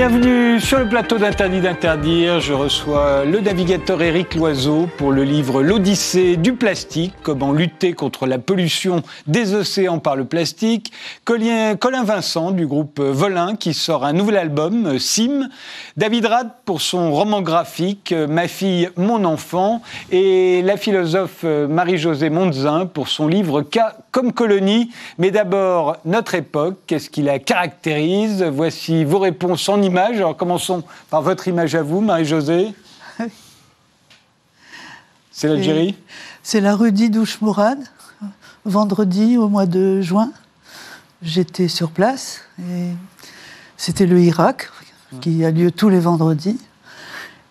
Bienvenue sur le plateau d'Interdit d'interdire. Je reçois le navigateur Éric Loiseau pour le livre L'Odyssée du plastique, comment lutter contre la pollution des océans par le plastique. Colin, Vincent du groupe Volin qui sort un nouvel album, Sim. David Rad pour son roman graphique Ma fille, mon enfant. Et la philosophe Marie-Josée Mondzin pour son livre K comme colonie. Mais d'abord, notre époque, qu'est-ce qui la caractérise? Voici vos réponses en image. Alors commençons par votre image à vous, Marie-Josée. C'est l'Algérie? C'est la rue d'Idouche Mourad, vendredi au mois de juin. J'étais sur place et c'était le Irak qui a lieu tous les vendredis.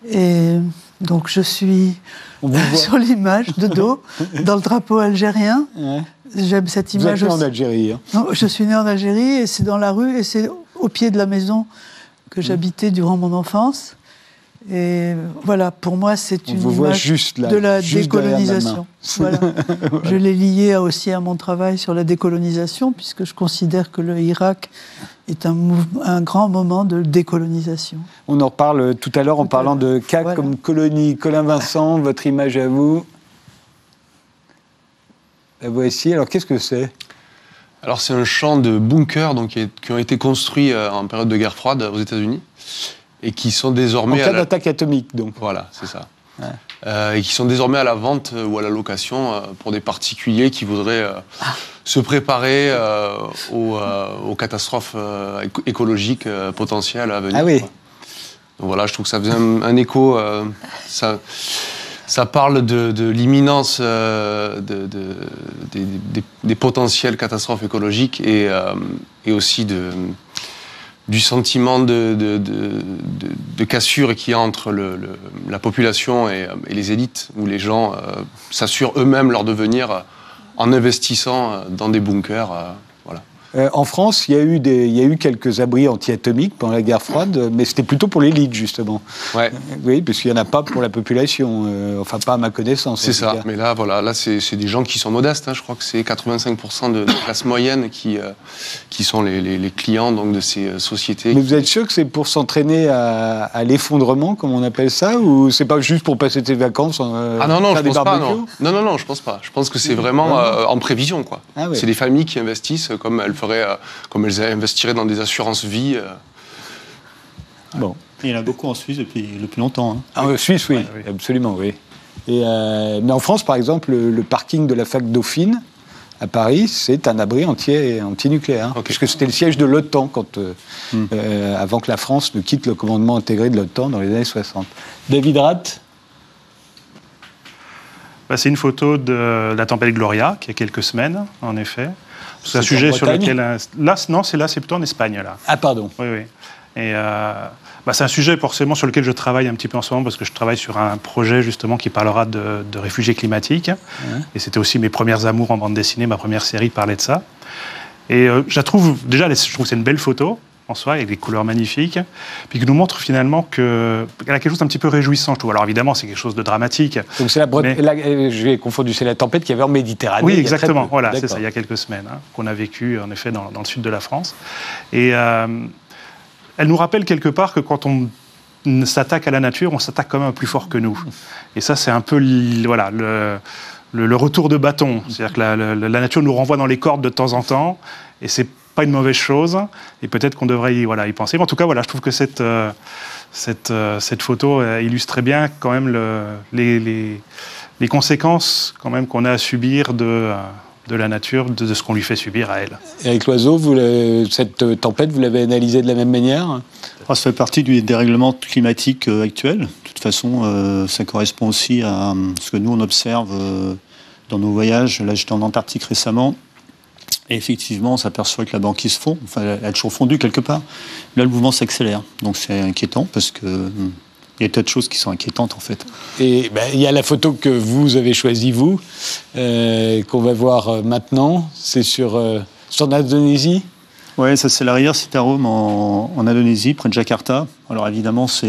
Et donc je suis sur l'image de dos, dans le drapeau algérien. J'aime cette image. Vous êtes né en Algérie. Hein. Non, je suis né en Algérie et c'est dans la rue et c'est au pied de la maison que j'habitais durant mon enfance. Et voilà, pour moi, c'est une image de la décolonisation. voilà. je l'ai lié aussi à mon travail sur la décolonisation, puisque je considère que le Irak est un, un grand moment de décolonisation. On en reparle tout à l'heure en parlant de cas comme colonie. Colin Vincent, votre image à vous. La voici. Alors, qu'est-ce que c'est? Alors c'est un champ de bunkers donc, qui, ont été construits euh, en période de guerre froide aux États-Unis et qui sont désormais... En cas d'attaque atomique donc. Voilà, c'est ça. Euh, et qui sont désormais à la vente ou à la location euh, pour des particuliers qui voudraient se préparer aux, catastrophes écologiques potentielles à venir. Ah oui. Donc voilà, je trouve que ça faisait un, un écho. ça, ça parle de, l'imminence euh, de, des, potentielles catastrophes écologiques et, euh, aussi du sentiment de, cassure qu'il y a entre la population et, les élites, où les gens euh, s'assurent eux-mêmes leur devenir en investissant dans des bunkers. Euh, en France, il y, a eu des, il y a eu quelques abris anti-atomiques pendant la guerre froide, mais c'était plutôt pour l'élite, justement. Ouais. Euh, oui, parce qu'il n'y en a pas pour la population, euh, enfin pas à ma connaissance. C'est ça, mais là, voilà, là c'est des gens qui sont modestes. Hein. Je crois que c'est 85% de la classe moyenne qui, qui sont les, les, clients donc, de ces sociétés. Mais vous êtes sûr que c'est pour s'entraîner à, à l'effondrement, comme on appelle ça, ou c'est pas juste pour passer tes vacances Ah non, non, je pense pas. Non. non. non, je pense pas. Je pense que c'est vraiment en prévision. quoi. Ah c'est des familles qui investissent comme elles euh, comme elles investiraient dans des assurances vie. Euh. Bon. Il y en a beaucoup en Suisse depuis, depuis longtemps. Hein. Ah, en Suisse, oui, absolument, oui. Et, euh, mais en France, par exemple, le, parking de la fac Dauphine, à Paris, c'est un abri entier anti-nucléaire. Hein, Puisque c'était le siège de l'OTAN quand, hmm. avant que la France ne quitte le commandement intégré de l'OTAN dans les années 60. David Ratt bah, C'est une photo de la tempête Gloria, qui a quelques semaines, en effet. C'est un sujet sur lequel. Là, non, c'est là, c'est plutôt en Espagne, là. Ah, pardon. Oui, oui. Et euh, bah, c'est un sujet forcément sur lequel je travaille un petit peu en ce moment parce que je travaille sur un projet justement qui parlera de, réfugiés climatiques. Et c'était aussi mes premières amours en bande dessinée, ma première série parlait de ça. Et euh, je trouve, déjà, je trouve que c'est une belle photo en soi, avec des couleurs magnifiques, puis qui nous montre finalement qu'elle a quelque chose d'un petit peu réjouissant, je trouve. Alors évidemment, c'est quelque chose de dramatique. Donc c'est la, euh, je vais confondu, c'est la tempête qu'il y avait en Méditerranée. Oui, exactement. Voilà, c'est ça. Il y a quelques semaines hein, qu'on a vécu en effet dans, le sud de la France, et euh, elle nous rappelle quelque part que quand on s'attaque à la nature, on s'attaque quand même plus fort que nous. Et ça, c'est un peu voilà le, le, retour de bâton. C'est-à-dire que la, la, nature nous renvoie dans les cordes de temps en temps, et c'est pas une mauvaise chose, et peut-être qu'on devrait y, voilà, y penser. Mais en tout cas, voilà, je trouve que cette, euh, cette, euh, cette photo euh, illustre très bien quand même le, les, les, les, conséquences quand même qu'on a à subir de, de la nature, de, ce qu'on lui fait subir à elle. Et avec l'oiseau, vous, cette tempête, vous l'avez analysée de la même manière? Ah, Ça fait partie du dérèglement climatique actuel. De toute façon, ça correspond aussi à ce que nous, on observe dans nos voyages. Là, j'étais en Antarctique récemment. Et effectivement, on s'aperçoit que la banquise fond, enfin, elle a toujours fondu quelque part. Là, le mouvement s'accélère. Donc c'est inquiétant parce que hum, il y a tas de choses qui sont inquiétantes en fait. Et ben, il y a la photo que vous avez choisie, vous, euh, qu'on va voir euh, maintenant. C'est sur, euh, sur l'Indonésie Oui, ça c'est l'arrière Citarum en, en Indonésie, près de Jakarta. Alors évidemment, c'est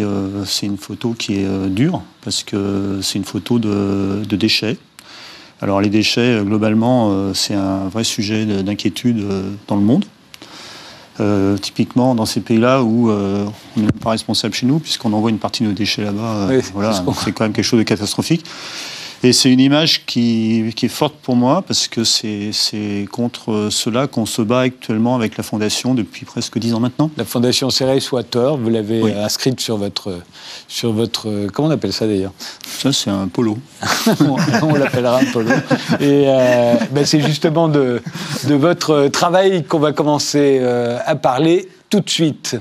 une photo qui est dure parce que c'est une photo de, de déchets. Alors les déchets, euh, globalement, euh, c'est un vrai sujet d'inquiétude euh, dans le monde. Euh, typiquement dans ces pays-là où euh, on n'est pas responsable chez nous, puisqu'on envoie une partie de nos déchets là-bas, voilà, c'est quand même quelque chose de catastrophique. Et c'est une image qui, qui, est forte pour moi parce que c'est contre cela qu'on se bat actuellement avec la Fondation depuis presque dix ans maintenant. La Fondation Ceres Water, vous l'avez inscrite sur votre, sur votre... Comment on appelle ça d'ailleurs? Ça, c'est un polo. on l'appellera un polo. Et euh, ben, c'est justement de, de, votre travail qu'on va commencer euh, à parler tout de suite.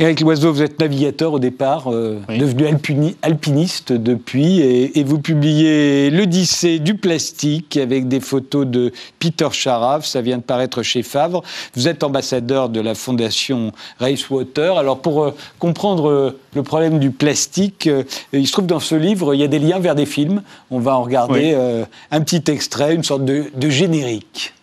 Eric Loiseau, vous êtes navigateur au départ, euh, devenu alpiniste depuis, et, vous publiez L'Odyssée du plastique avec des photos de Peter Charaf, ça vient de paraître chez Favre. Vous êtes ambassadeur de la fondation Racewater. Alors pour euh, comprendre euh, le problème du plastique, il se trouve dans ce livre, il y a des liens vers des films. On va en regarder un petit extrait, une sorte de générique.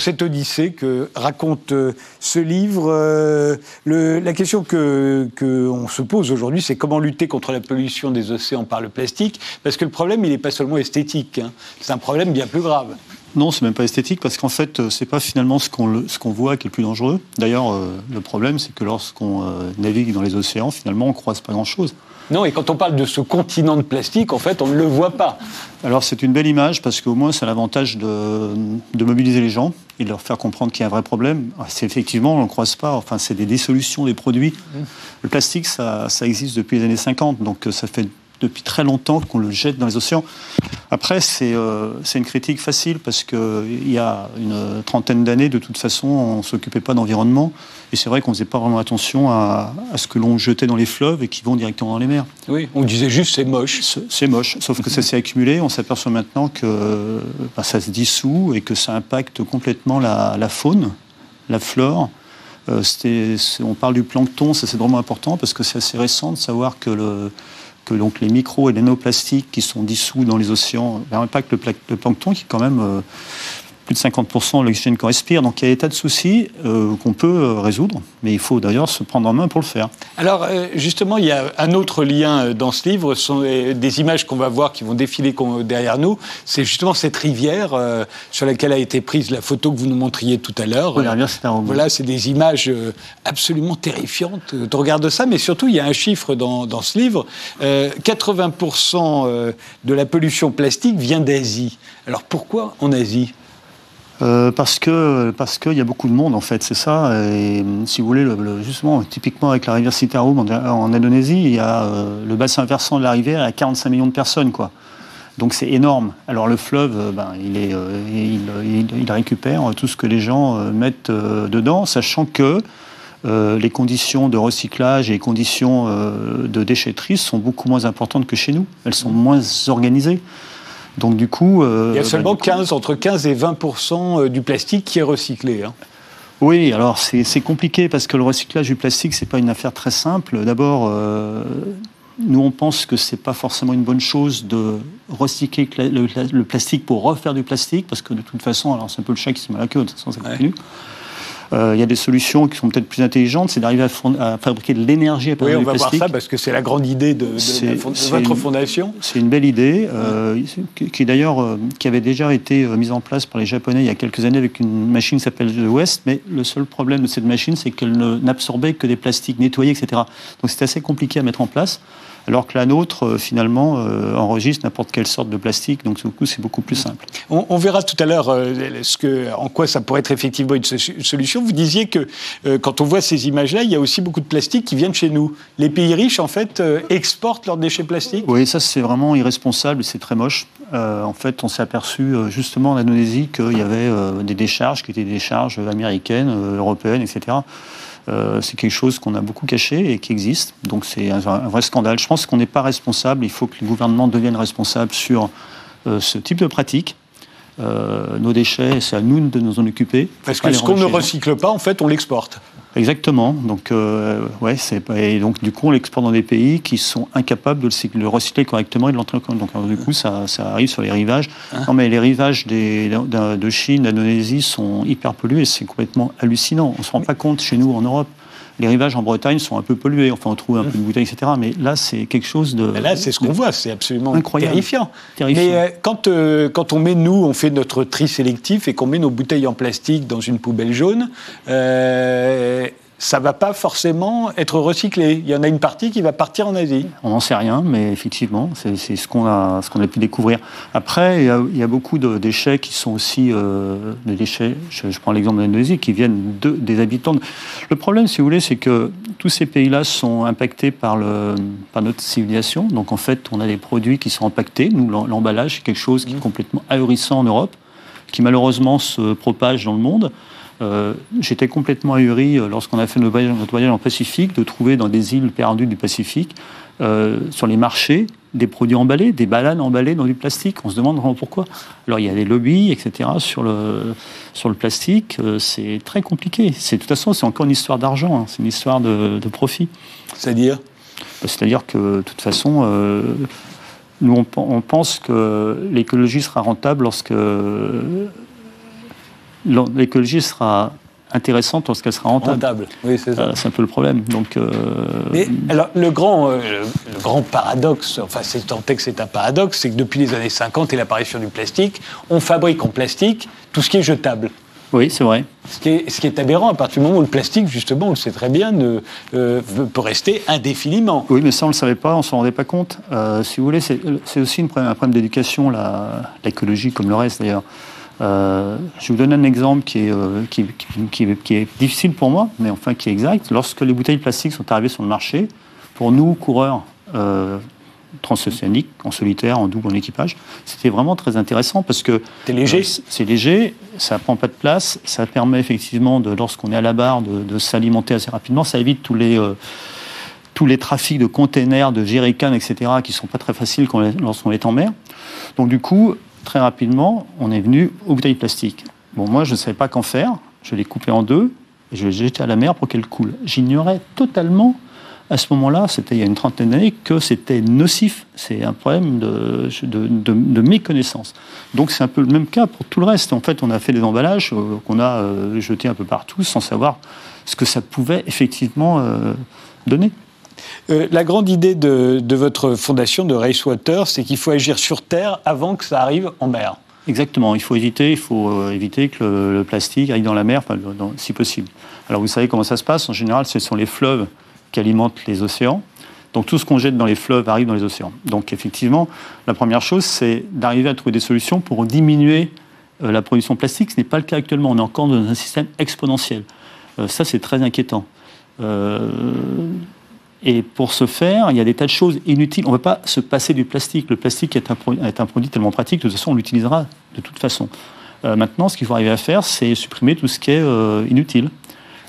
Cette odyssée que raconte euh, ce livre. Euh, la question que qu'on se pose aujourd'hui, c'est comment lutter contre la pollution des océans par le plastique, parce que le problème, il n'est pas seulement esthétique, hein. c'est un problème bien plus grave. Non, c'est même pas esthétique parce qu'en fait, euh, c'est pas finalement ce qu'on ce qu'on voit qui est le plus dangereux. D'ailleurs, le problème, c'est que lorsqu'on navigue dans les océans, finalement, on croise pas grand-chose. Non, et quand on parle de ce continent de plastique, en fait, on ne le voit pas. Alors c'est une belle image parce qu'au moins c'est l'avantage de, de, mobiliser les gens et de leur faire comprendre qu'il y a un vrai problème. C'est effectivement, on ne croise pas, enfin c'est des dissolutions des produits. Mmh. Le plastique, ça, ça existe depuis les années 50, donc ça fait depuis très longtemps qu'on le jette dans les océans. Après, c'est euh, une critique facile parce qu'il y a une trentaine d'années, de toute façon, on ne s'occupait pas d'environnement. Et c'est vrai qu'on ne faisait pas vraiment attention à, ce que l'on jetait dans les fleuves et qui vont directement dans les mers. Oui, on disait juste c'est moche. C'est moche, sauf que ça s'est accumulé. On s'aperçoit maintenant que bah, ça se dissout et que ça impacte complètement la, faune, la flore. Euh, on parle du plancton, ça c'est vraiment important parce que c'est assez récent de savoir que le, donc les micros et les nanoplastiques qui sont dissous dans les océans impactent le, le plancton qui est quand même euh, plus de 50% de l'oxygène qu'on respire. Donc il y a des tas de soucis euh, qu'on peut euh, résoudre, mais il faut d'ailleurs se prendre en main pour le faire. Alors justement, il y a un autre lien dans ce livre, ce sont des images qu'on va voir qui vont défiler derrière nous. C'est justement cette rivière sur laquelle a été prise la photo que vous nous montriez tout à l'heure. Voilà, c'est des images absolument terrifiantes. On regarde ça, mais surtout il y a un chiffre dans, dans ce livre. 80% de la pollution plastique vient d'Asie. Alors pourquoi en Asie? Euh, parce que parce qu'il y a beaucoup de monde en fait, c'est ça. Et si vous voulez, justement, typiquement avec la rivière Citarum en, Indonésie, il y a euh, le bassin versant de la rivière à 45 millions de personnes, quoi. Donc c'est énorme. Alors le fleuve, euh, ben, il, est, il, récupère tout ce que les gens mettent dedans, sachant que les conditions de recyclage et les conditions de déchetterie sont beaucoup moins importantes que chez nous. Elles sont moins organisées. Donc du coup... Euh, Il y a seulement 15, entre 15 et 20% euh, du plastique qui est recyclé. Hein. Oui, alors c'est compliqué parce que le recyclage du plastique, c'est pas une affaire très simple. D'abord, euh, nous on pense que c'est pas forcément une bonne chose de recycler le, plastique pour refaire du plastique, parce que de toute façon, alors c'est un peu le chat qui se met la queue, de toute façon ça continue. Il y a des solutions qui sont peut-être plus intelligentes, c'est d'arriver à, fabriquer de l'énergie à partir oui, on va voir ça parce que c'est la grande idée de, votre fondation. C'est une belle idée euh, qui, d'ailleurs euh, qui avait déjà été mise en place par les Japonais il y a quelques années avec une machine qui s'appelle The West, mais le seul problème de cette machine, c'est qu'elle n'absorbait que des plastiques nettoyés, etc. Donc c'était assez compliqué à mettre en place alors que la nôtre, euh, finalement, euh, enregistre n'importe quelle sorte de plastique, donc du coup, c'est beaucoup plus simple. On, verra tout à l'heure euh, en quoi ça pourrait être effectivement une solution. Vous disiez que quand on voit ces images-là, il y a aussi beaucoup de plastique qui viennent chez nous. Les pays riches, en fait, exportent leurs déchets plastiques Oui, ça, c'est vraiment irresponsable c'est très moche. en fait, on s'est aperçu justement en Indonésie qu'il y avait des décharges qui étaient des décharges américaines, européennes, etc. Euh, c'est quelque chose qu'on a beaucoup caché et qui existe. Donc c'est un, vrai scandale. Je pense qu'on n'est pas responsable. Il faut que le gouvernement devienne responsable sur euh, ce type de pratique. Euh, nos déchets, c'est à nous de nous en occuper. Parce que ce qu'on ne recycle pas, en fait, on l'exporte. Exactement. Donc, euh, ouais, c'est et donc du coup, on l'exporte dans des pays qui sont incapables de le, recycler correctement et de l'entrer. Donc, du coup, ça, ça, arrive sur les rivages. Hein non, mais les rivages des, de Chine, d'Indonésie sont hyper pollués. C'est complètement hallucinant. On se rend pas compte chez nous en Europe les rivages en Bretagne sont un peu pollués. Enfin, on trouve un peu de bouteilles, etc. Mais là, c'est quelque chose de. là, c'est ce qu'on voit. C'est absolument incroyable. terrifiant. Mais euh, quand, euh, quand on met, nous, on fait notre tri sélectif et qu'on met nos bouteilles en plastique dans une poubelle jaune, euh, ça va pas forcément être recyclé. Il y en a une partie qui va partir en Asie. On n'en sait rien, mais effectivement, c'est ce qu'on a, qu'on a pu découvrir. Après, il y a, beaucoup de déchets qui sont aussi euh, des déchets. Je, prends l'exemple de l'Indonésie, qui viennent de, des habitants. Le problème, si vous voulez, c'est que tous ces pays-là sont impactés par, le, par notre civilisation. Donc, en fait, on a des produits qui sont impactés. Nous, l'emballage, c'est quelque chose qui est complètement ahurissant en Europe, qui malheureusement se propage dans le monde. Euh, j'étais complètement ahuri euh, lorsqu'on a fait notre voyage, en Pacifique de trouver dans des îles perdues du Pacifique, euh, sur les marchés, des produits emballés, des bananes emballées dans du plastique. On se demande vraiment pourquoi. Alors il y a des lobbies, etc. sur le, sur le plastique. c'est très compliqué. de toute façon, c'est encore une histoire d'argent. Hein. C'est une histoire de, profit. C'est-à-dire? Bah, C'est-à-dire que de toute façon, nous on, on, pense que l'écologie sera rentable lorsque l'écologie sera intéressante lorsqu'elle sera rentable. Oui, c'est ça. Euh, c'est un peu le problème. Donc, euh, Mais alors, le grand, euh, le, grand paradoxe, enfin, c'est tant que c'est un paradoxe, c'est que depuis les années 50 et l'apparition du plastique, on fabrique en plastique tout ce qui est jetable. Oui, c'est vrai. Ce qui, est, ce qui, est, aberrant à partir du moment où le plastique, justement, on le sait très bien, ne, peut rester indéfiniment. Oui, mais ça, on ne le savait pas, on ne s'en rendait pas compte. si vous voulez, c'est aussi un problème d'éducation, l'écologie, comme le reste d'ailleurs. Euh, je vais vous donner un exemple qui est, euh, qui, qui, est, difficile pour moi, mais enfin qui est exact. Lorsque les bouteilles plastiques sont arrivées sur le marché, pour nous, coureurs euh, transocéaniques, en solitaire, en double, en équipage, c'était vraiment très intéressant parce que... C'est léger C'est léger, ça prend pas de place, ça permet effectivement, de, lorsqu'on est à la barre, de, s'alimenter assez rapidement, ça évite tous les tous les trafics de containers, de jerrycans, etc., qui sont pas très faciles lorsqu'on est en mer. Donc du coup, très rapidement, on est venu aux bouteilles plastiques. Bon, moi, je ne savais pas qu'en faire. Je l'ai coupé en deux et je l'ai jeté à la mer pour qu'elle coule. J'ignorais totalement, à ce moment-là, c'était il y a une trentaine d'années, que c'était nocif. C'est un problème de, de, méconnaissance. Donc, c'est un peu le même cas pour tout le reste. En fait, on a fait des emballages euh, qu'on a euh, jetés un peu partout sans savoir ce que ça pouvait effectivement euh, donner. Euh, la grande idée de, votre fondation, de Racewater, c'est qu'il faut agir sur Terre avant que ça arrive en mer. Exactement, il faut éviter, il faut euh, éviter que le, plastique aille dans la mer, si possible. Alors vous savez comment ça se passe En général, ce sont les fleuves qui alimentent les océans. Donc tout ce qu'on jette dans les fleuves arrive dans les océans. Donc effectivement, la première chose, c'est d'arriver à trouver des solutions pour diminuer euh, la production plastique. Ce n'est pas le cas actuellement. On est encore dans un système exponentiel. ça, c'est très inquiétant. Et pour ce faire, il y a des tas de choses inutiles. On ne peut pas se passer du plastique. Le plastique est un, produit tellement pratique, de toute façon, on l'utilisera de toute façon. Euh, maintenant, ce qu'il faut arriver à faire, c'est supprimer tout ce qui est euh, inutile.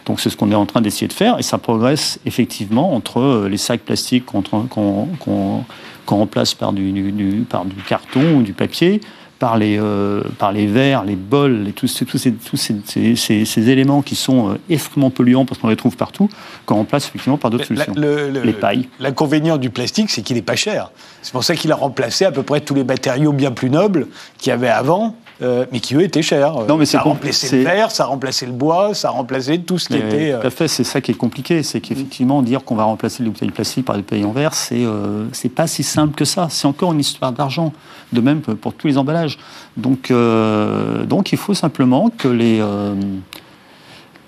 Donc c'est ce qu'on est en train d'essayer de faire, et ça progresse effectivement entre euh, les sacs plastiques qu'on remplace par du carton ou du papier, par les, euh, par les verres, les bols, tous, ces, tous, ces, ces, ces, éléments qui sont euh, extrêmement polluants parce qu'on les trouve partout, qu'on remplace effectivement par d'autres solutions. les pailles. L'inconvénient du plastique, c'est qu'il n'est pas cher. C'est pour ça qu'il a remplacé à peu près tous les matériaux bien plus nobles qu'il y avait avant. Euh, mais qui eux étaient chers. Non, mais ça remplaçait le verre, ça remplaçait le bois, ça remplaçait tout ce qui était. Tout à fait, c'est ça qui est compliqué, c'est qu'effectivement dire qu'on va remplacer les bouteilles plastiques par des bouteilles en verre, c'est c'est pas si simple que ça. C'est encore une histoire d'argent. De même pour tous les emballages. Donc donc il faut simplement que les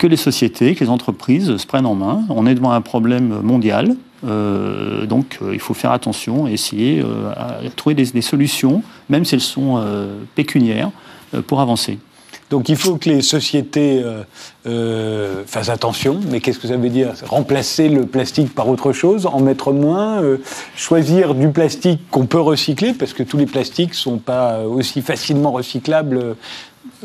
que les sociétés, que les entreprises se prennent en main. On est devant un problème mondial, euh, donc euh, il faut faire attention et essayer euh, à trouver des, solutions, même si elles sont pécuniaires, pour avancer. Donc il faut que les sociétés fassent attention, mais qu'est-ce que ça veut dire? Remplacer le plastique par autre chose, en mettre moins, choisir du plastique qu'on peut recycler, parce que tous les plastiques ne sont pas aussi facilement recyclables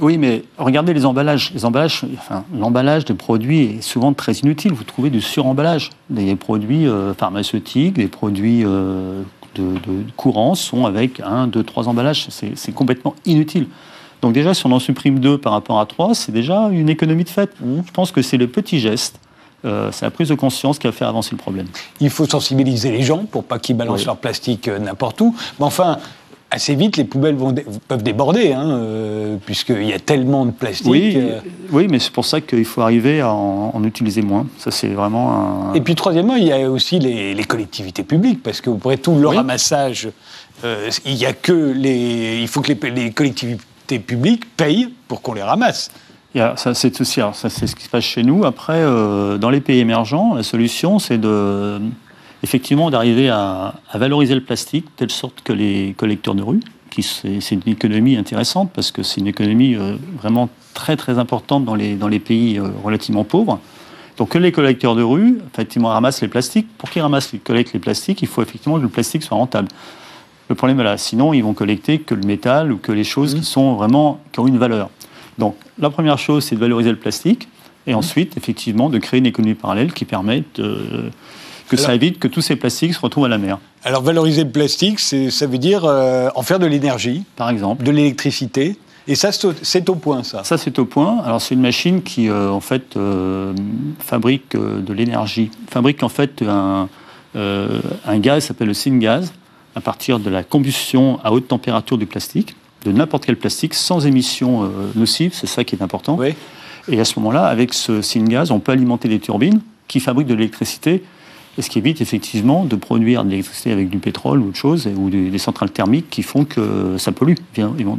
oui, mais regardez les emballages. Les emballages, enfin, l'emballage des produits est souvent très inutile. Vous trouvez du suremballage. Des produits euh, pharmaceutiques, des produits euh, de, courant sont avec un, deux, trois emballages. C'est complètement inutile. Donc déjà, si on en supprime deux par rapport à trois, c'est déjà une économie de fait. Mmh. Je pense que c'est le petit geste. Euh, c'est la prise de conscience qui va faire avancer le problème. Il faut sensibiliser les gens pour pas qu'ils balancent leur plastique n'importe où. Mais enfin, assez vite, les poubelles vont peuvent déborder, hein, euh, puisqu'il y a tellement de plastique. Oui, euh. oui mais c'est pour ça qu'il faut arriver à en, utiliser moins. Ça, c'est vraiment un... Et puis, troisièmement, il y a aussi les, collectivités publiques, parce qu'après tout le ramassage, euh, il y a que les, il faut que les, collectivités publiques payent pour qu'on les ramasse. Ça, c'est aussi, ça, c'est ce qui se passe chez nous. Après, dans les pays émergents, la solution, c'est de effectivement d'arriver à, valoriser le plastique de telle sorte que les collecteurs de rue, qui c'est une économie intéressante parce que c'est une économie euh, vraiment très très importante dans les, dans les pays euh, relativement pauvres. Donc que les collecteurs de rue, effectivement, ramassent les plastiques. Pour qu'ils ramassent, et collectent les plastiques, il faut effectivement que le plastique soit rentable. Le problème est là. Sinon, ils vont collecter que le métal ou que les choses qui sont vraiment qui ont une valeur. Donc la première chose, c'est de valoriser le plastique. Et ensuite, effectivement, de créer une économie parallèle qui permette de, que ça évite que tous ces plastiques se retrouvent à la mer. Alors valoriser le plastique, ça veut dire euh, en faire de l'énergie, par exemple, de l'électricité. Et ça, c'est au point, ça. Ça, c'est au point. Alors, c'est une machine qui, euh, en fait, euh, fabrique de l'énergie, fabrique en fait un, un gaz s'appelle le syngas à partir de la combustion à haute température du plastique, de n'importe quel plastique, sans émission nocive. C'est ça qui est important. Oui. Et à ce moment-là, avec ce syngas, on peut alimenter des turbines qui fabriquent de l'électricité et ce qui évite effectivement de produire de l'électricité avec du pétrole ou autre chose, ou des, centrales thermiques qui font que ça pollue.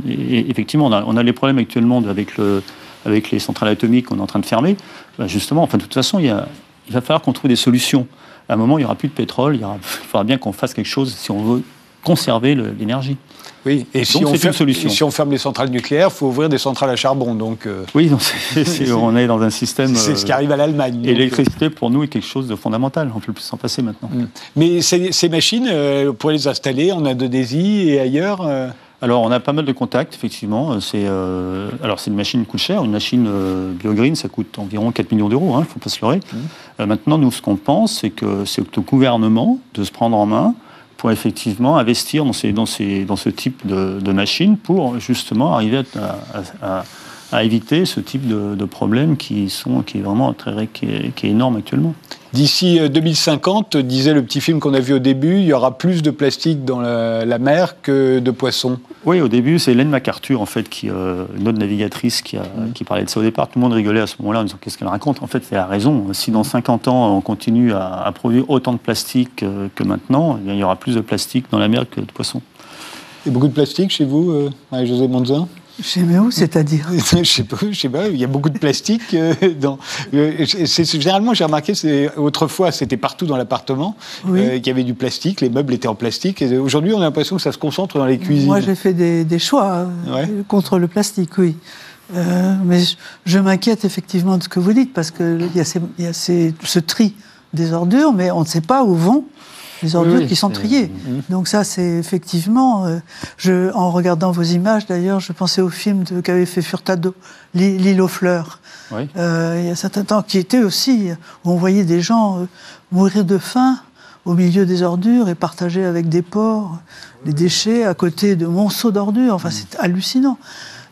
Et effectivement, on a, les problèmes actuellement avec, le, avec les centrales atomiques qu'on est en train de fermer. Bah, justement, enfin, de toute façon, il, va falloir qu'on trouve des solutions. À un moment, il n'y aura plus de pétrole, il faudra bien qu'on fasse quelque chose si on veut conserver l'énergie. Oui, et si, on ferme, solution. si on ferme les centrales nucléaires, il faut ouvrir des centrales à charbon. Donc, euh, oui, on est dans un système. C'est ce qui arrive à l'Allemagne. Et l'électricité, pour nous, est quelque chose de fondamental. On ne peut plus s'en passer maintenant. Mm. Mais ces, machines, euh, pour les installer en Indonésie et ailleurs euh alors, on a pas mal de contacts, effectivement. C'est alors c'est une machine qui coûte cher. Une machine BioGreen, ça coûte environ 4 millions d'euros. Il hein, ne faut pas se leurrer. Mm. maintenant, nous, ce qu'on pense, c'est que c'est au gouvernement de se prendre en main pour effectivement investir dans, ces, dans, ces, dans ce type de, de machines pour justement arriver à, à, éviter ce type de, de, problème qui, sont, qui est vraiment très, qui est énorme actuellement. D'ici 2050, euh, disait le petit film qu'on a vu au début, il y aura plus de plastique dans la, mer que de poissons. Oui, au début, c'est Hélène MacArthur, en fait, qui, euh, une autre navigatrice qui, a, mm. qui, parlait de ça au départ. Tout le monde rigolait à ce moment-là en disant qu'est-ce qu'elle raconte? En fait, elle a raison. Si dans 50 ans, on continue à, produire autant de plastique euh, que maintenant, il y aura plus de plastique dans la mer que de poissons. Et beaucoup de plastique chez vous, Marie-Josée Monzin chez où, c'est-à-dire Je sais pas, je sais pas. Il y a beaucoup de plastique. Euh, dans, euh, généralement, j'ai remarqué, autrefois, c'était partout dans l'appartement euh, qu'il y avait du plastique. Les meubles étaient en plastique. Et aujourd'hui, on a l'impression que ça se concentre dans les cuisines. Moi, j'ai fait des, choix contre le plastique, oui. mais je, m'inquiète effectivement de ce que vous dites parce qu'il y a, y a ce tri des ordures, mais on ne sait pas où vont les ordures qui sont triées. Donc ça, c'est effectivement... Euh, je, en regardant vos images, d'ailleurs, je pensais au film qu'avait fait Furtado, L'île aux fleurs. Euh, il y a un certain temps, qui était aussi... où on voyait des gens euh, mourir de faim au milieu des ordures et partager avec des porcs les déchets à côté de monceaux d'ordures. Enfin, c'est hallucinant.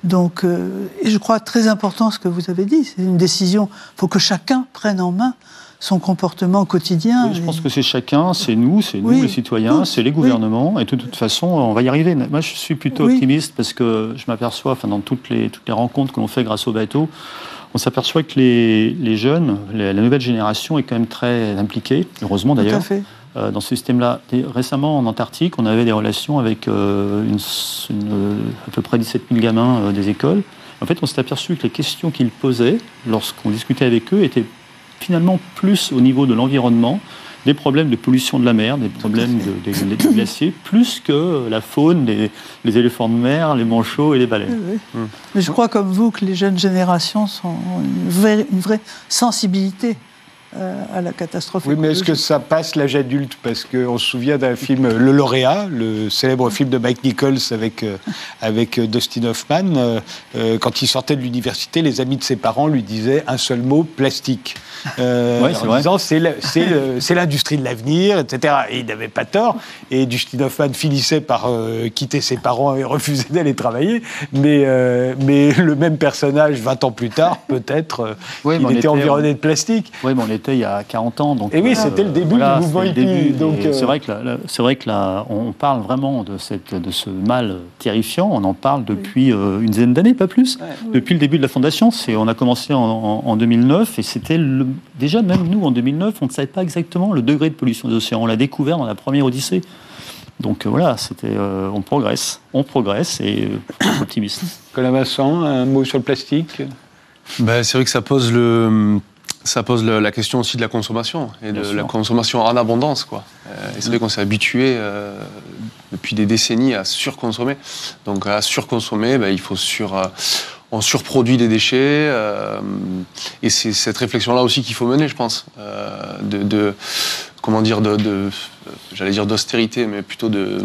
Donc, et je crois très important ce que vous avez dit. C'est une décision. Il faut que chacun prenne en main son comportement quotidien. je pense que c'est chacun, c'est nous, c'est nous les citoyens, c'est les gouvernements, et de toute façon, on va y arriver. Moi, je suis plutôt optimiste parce que je m'aperçois, enfin, dans toutes les, toutes les rencontres que l'on fait grâce au bateau, on s'aperçoit que les, les jeunes, la nouvelle génération est quand même très impliquée, heureusement d'ailleurs. Euh, dans ce système-là. Récemment, en Antarctique, on avait des relations avec euh, une, à peu près 17 000 gamins euh, des écoles. En fait, on s'est aperçu que les questions qu'ils posaient lorsqu'on discutait avec eux étaient finalement plus au niveau de l'environnement, des problèmes de pollution de la mer, des problèmes de, de, glaciers, plus que la faune, les, éléphants de mer, les manchots et les baleines. Hum. Mais je crois comme vous que les jeunes générations ont une vraie sensibilité à la catastrophe. Oui, mais est-ce que ça passe l'âge adulte? Parce qu'on se souvient d'un film, Le Lauréat, le célèbre film de Mike Nichols avec, euh, avec euh, Dustin Hoffman. quand il sortait de l'université, les amis de ses parents lui disaient un seul mot plastique. en disant c'est l'industrie de l'avenir, etc. Et il n'avait pas tort. Et Dustin Hoffman finissait par quitter ses parents et refuser d'aller travailler. Mais, mais le même personnage, 20 ans plus tard, peut-être, il était, environné de plastique. Oui, mais il y a 40 ans. Donc, et oui, c'était le début du mouvement hippie. Euh, c'est vrai que c'est vrai que là, on parle vraiment de, cette, de ce mal terrifiant. On en parle depuis euh, une dizaine d'années, pas plus. Depuis le début de la fondation, c'est on a commencé en, 2009 et c'était déjà même nous en 2009, on ne savait pas exactement le degré de pollution des océans. On l'a découvert dans la première Odyssée. Donc euh, voilà, c'était, on progresse, on progresse et optimiste. Colin Vincent, un mot sur le plastique? Ben, C'est vrai que ça pose le ça pose la question aussi de la consommation et de la consommation en abondance. Quoi. Euh, et c'est vrai qu'on s'est habitué euh, depuis des décennies à surconsommer. Donc à surconsommer, ben, il faut sur, euh, on surproduit des déchets. et c'est cette réflexion-là aussi qu'il faut mener, je pense, de, comment dire, de, j'allais dire d'austérité, mais plutôt de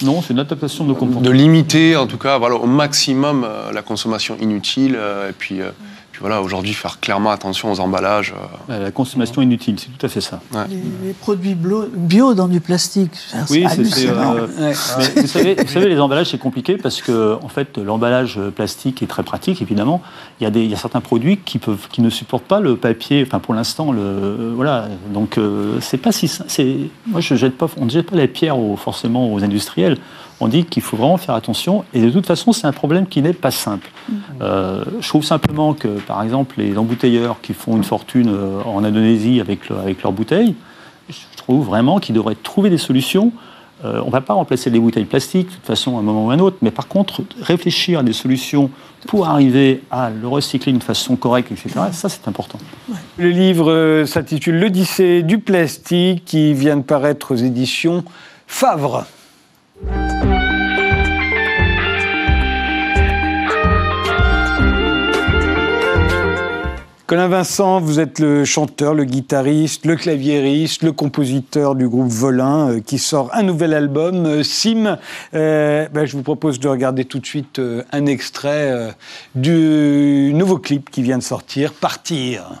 non, c'est une adaptation de comportement. De limiter, en tout cas, voilà, au maximum la consommation inutile, et puis voilà, aujourd'hui, faire clairement attention aux emballages. Euh. La consommation inutile, c'est tout à fait ça. Les, produits bio dans du plastique, oui, c'est euh, vous, savez, vous, savez, les emballages, c'est compliqué parce que, en fait, l'emballage plastique est très pratique, évidemment. Il y a, des, il y a certains produits qui, peuvent, qui ne supportent pas le papier, enfin, pour l'instant, le, voilà. Donc, euh, c'est pas si. Moi, je jette pas, on ne jette pas la pierre forcément aux industriels on dit qu'il faut vraiment faire attention. Et de toute façon, c'est un problème qui n'est pas simple. Mm. Euh, je trouve simplement que, par exemple, les embouteilleurs qui font une fortune euh, en Indonésie avec, avec leurs bouteilles, je trouve vraiment qu'ils devraient trouver des solutions. Euh, on ne va pas remplacer les bouteilles plastiques, de toute façon, à un moment ou à un autre, mais par contre, réfléchir à des solutions pour arriver à le recycler d'une façon correcte, etc., ça, c'est important. Le livre s'intitule L'Odyssée du plastique, qui vient de paraître aux éditions Favre. Colin Vincent, vous êtes le chanteur, le guitariste, le claviériste, le compositeur du groupe Volin euh, qui sort un nouvel album, euh, Sim. Euh, ben, je vous propose de regarder tout de suite un extrait du nouveau clip qui vient de sortir, Partir.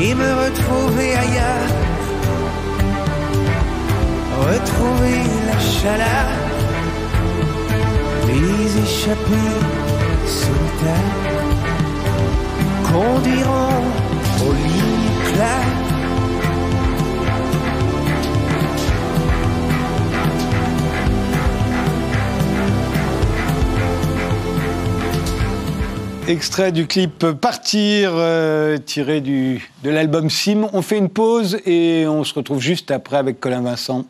Et me retrouver ailleurs. Retrouver la chaleur, les échapper sur terre conduiront aux lignes claires. Extrait du clip Partir, euh, tiré du, de l'album Sim. On fait une pause et on se retrouve juste après avec Colin Vincent.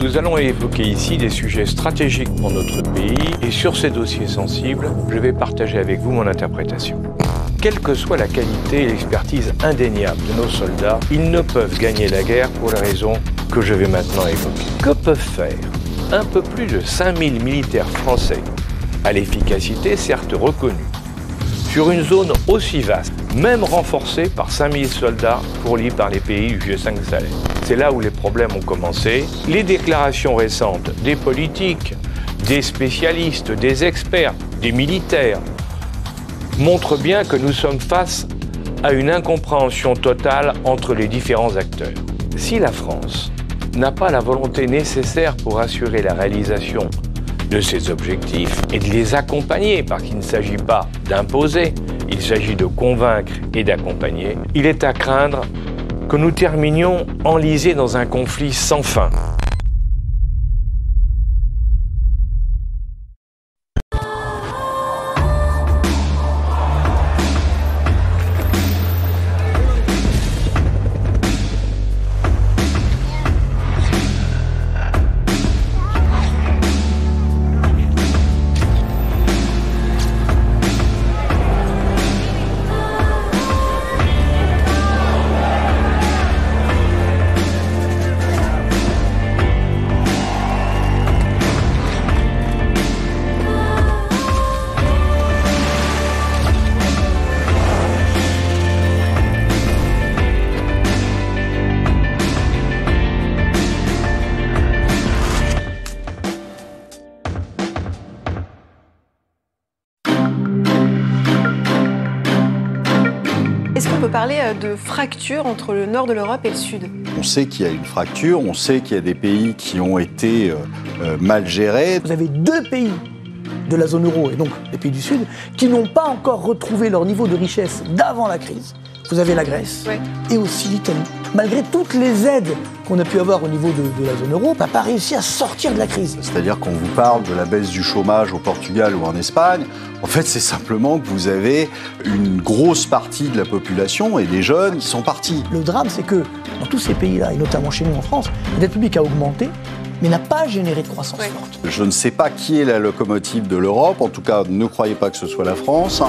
Nous allons évoquer ici des sujets stratégiques pour notre pays et sur ces dossiers sensibles, je vais partager avec vous mon interprétation. Quelle que soit la qualité et l'expertise indéniable de nos soldats, ils ne peuvent gagner la guerre pour les raisons que je vais maintenant évoquer. Que peuvent faire un peu plus de 5000 militaires français, à l'efficacité certes reconnue, sur une zone aussi vaste, même renforcée par 5000 soldats fournis par les pays du G5 Sahel. C'est là où les problèmes ont commencé. Les déclarations récentes des politiques, des spécialistes, des experts, des militaires, montre bien que nous sommes face à une incompréhension totale entre les différents acteurs. Si la France n'a pas la volonté nécessaire pour assurer la réalisation de ces objectifs et de les accompagner, parce qu'il ne s'agit pas d'imposer, il s'agit de convaincre et d'accompagner, il est à craindre que nous terminions enlisés dans un conflit sans fin. De fracture entre le nord de l'Europe et le sud On sait qu'il y a une fracture, on sait qu'il y a des pays qui ont été euh, euh, mal gérés. Vous avez deux pays de la zone euro et donc les pays du Sud qui n'ont pas encore retrouvé leur niveau de richesse d'avant la crise. Vous avez la Grèce et aussi l'Italie. Malgré toutes les aides qu'on a pu avoir au niveau de, la zone euro, n'a pas réussi à sortir de la crise. C'est-à-dire qu'on vous parle de la baisse du chômage au Portugal ou en Espagne, en fait c'est simplement que vous avez une grosse partie de la population et des jeunes qui sont partis. Le drame c'est que dans tous ces pays-là, et notamment chez nous en France, la dette publique a augmenté, mais n'a pas généré de croissance forte. Je ne sais pas qui est la locomotive de l'Europe, en tout cas ne croyez pas que ce soit la France.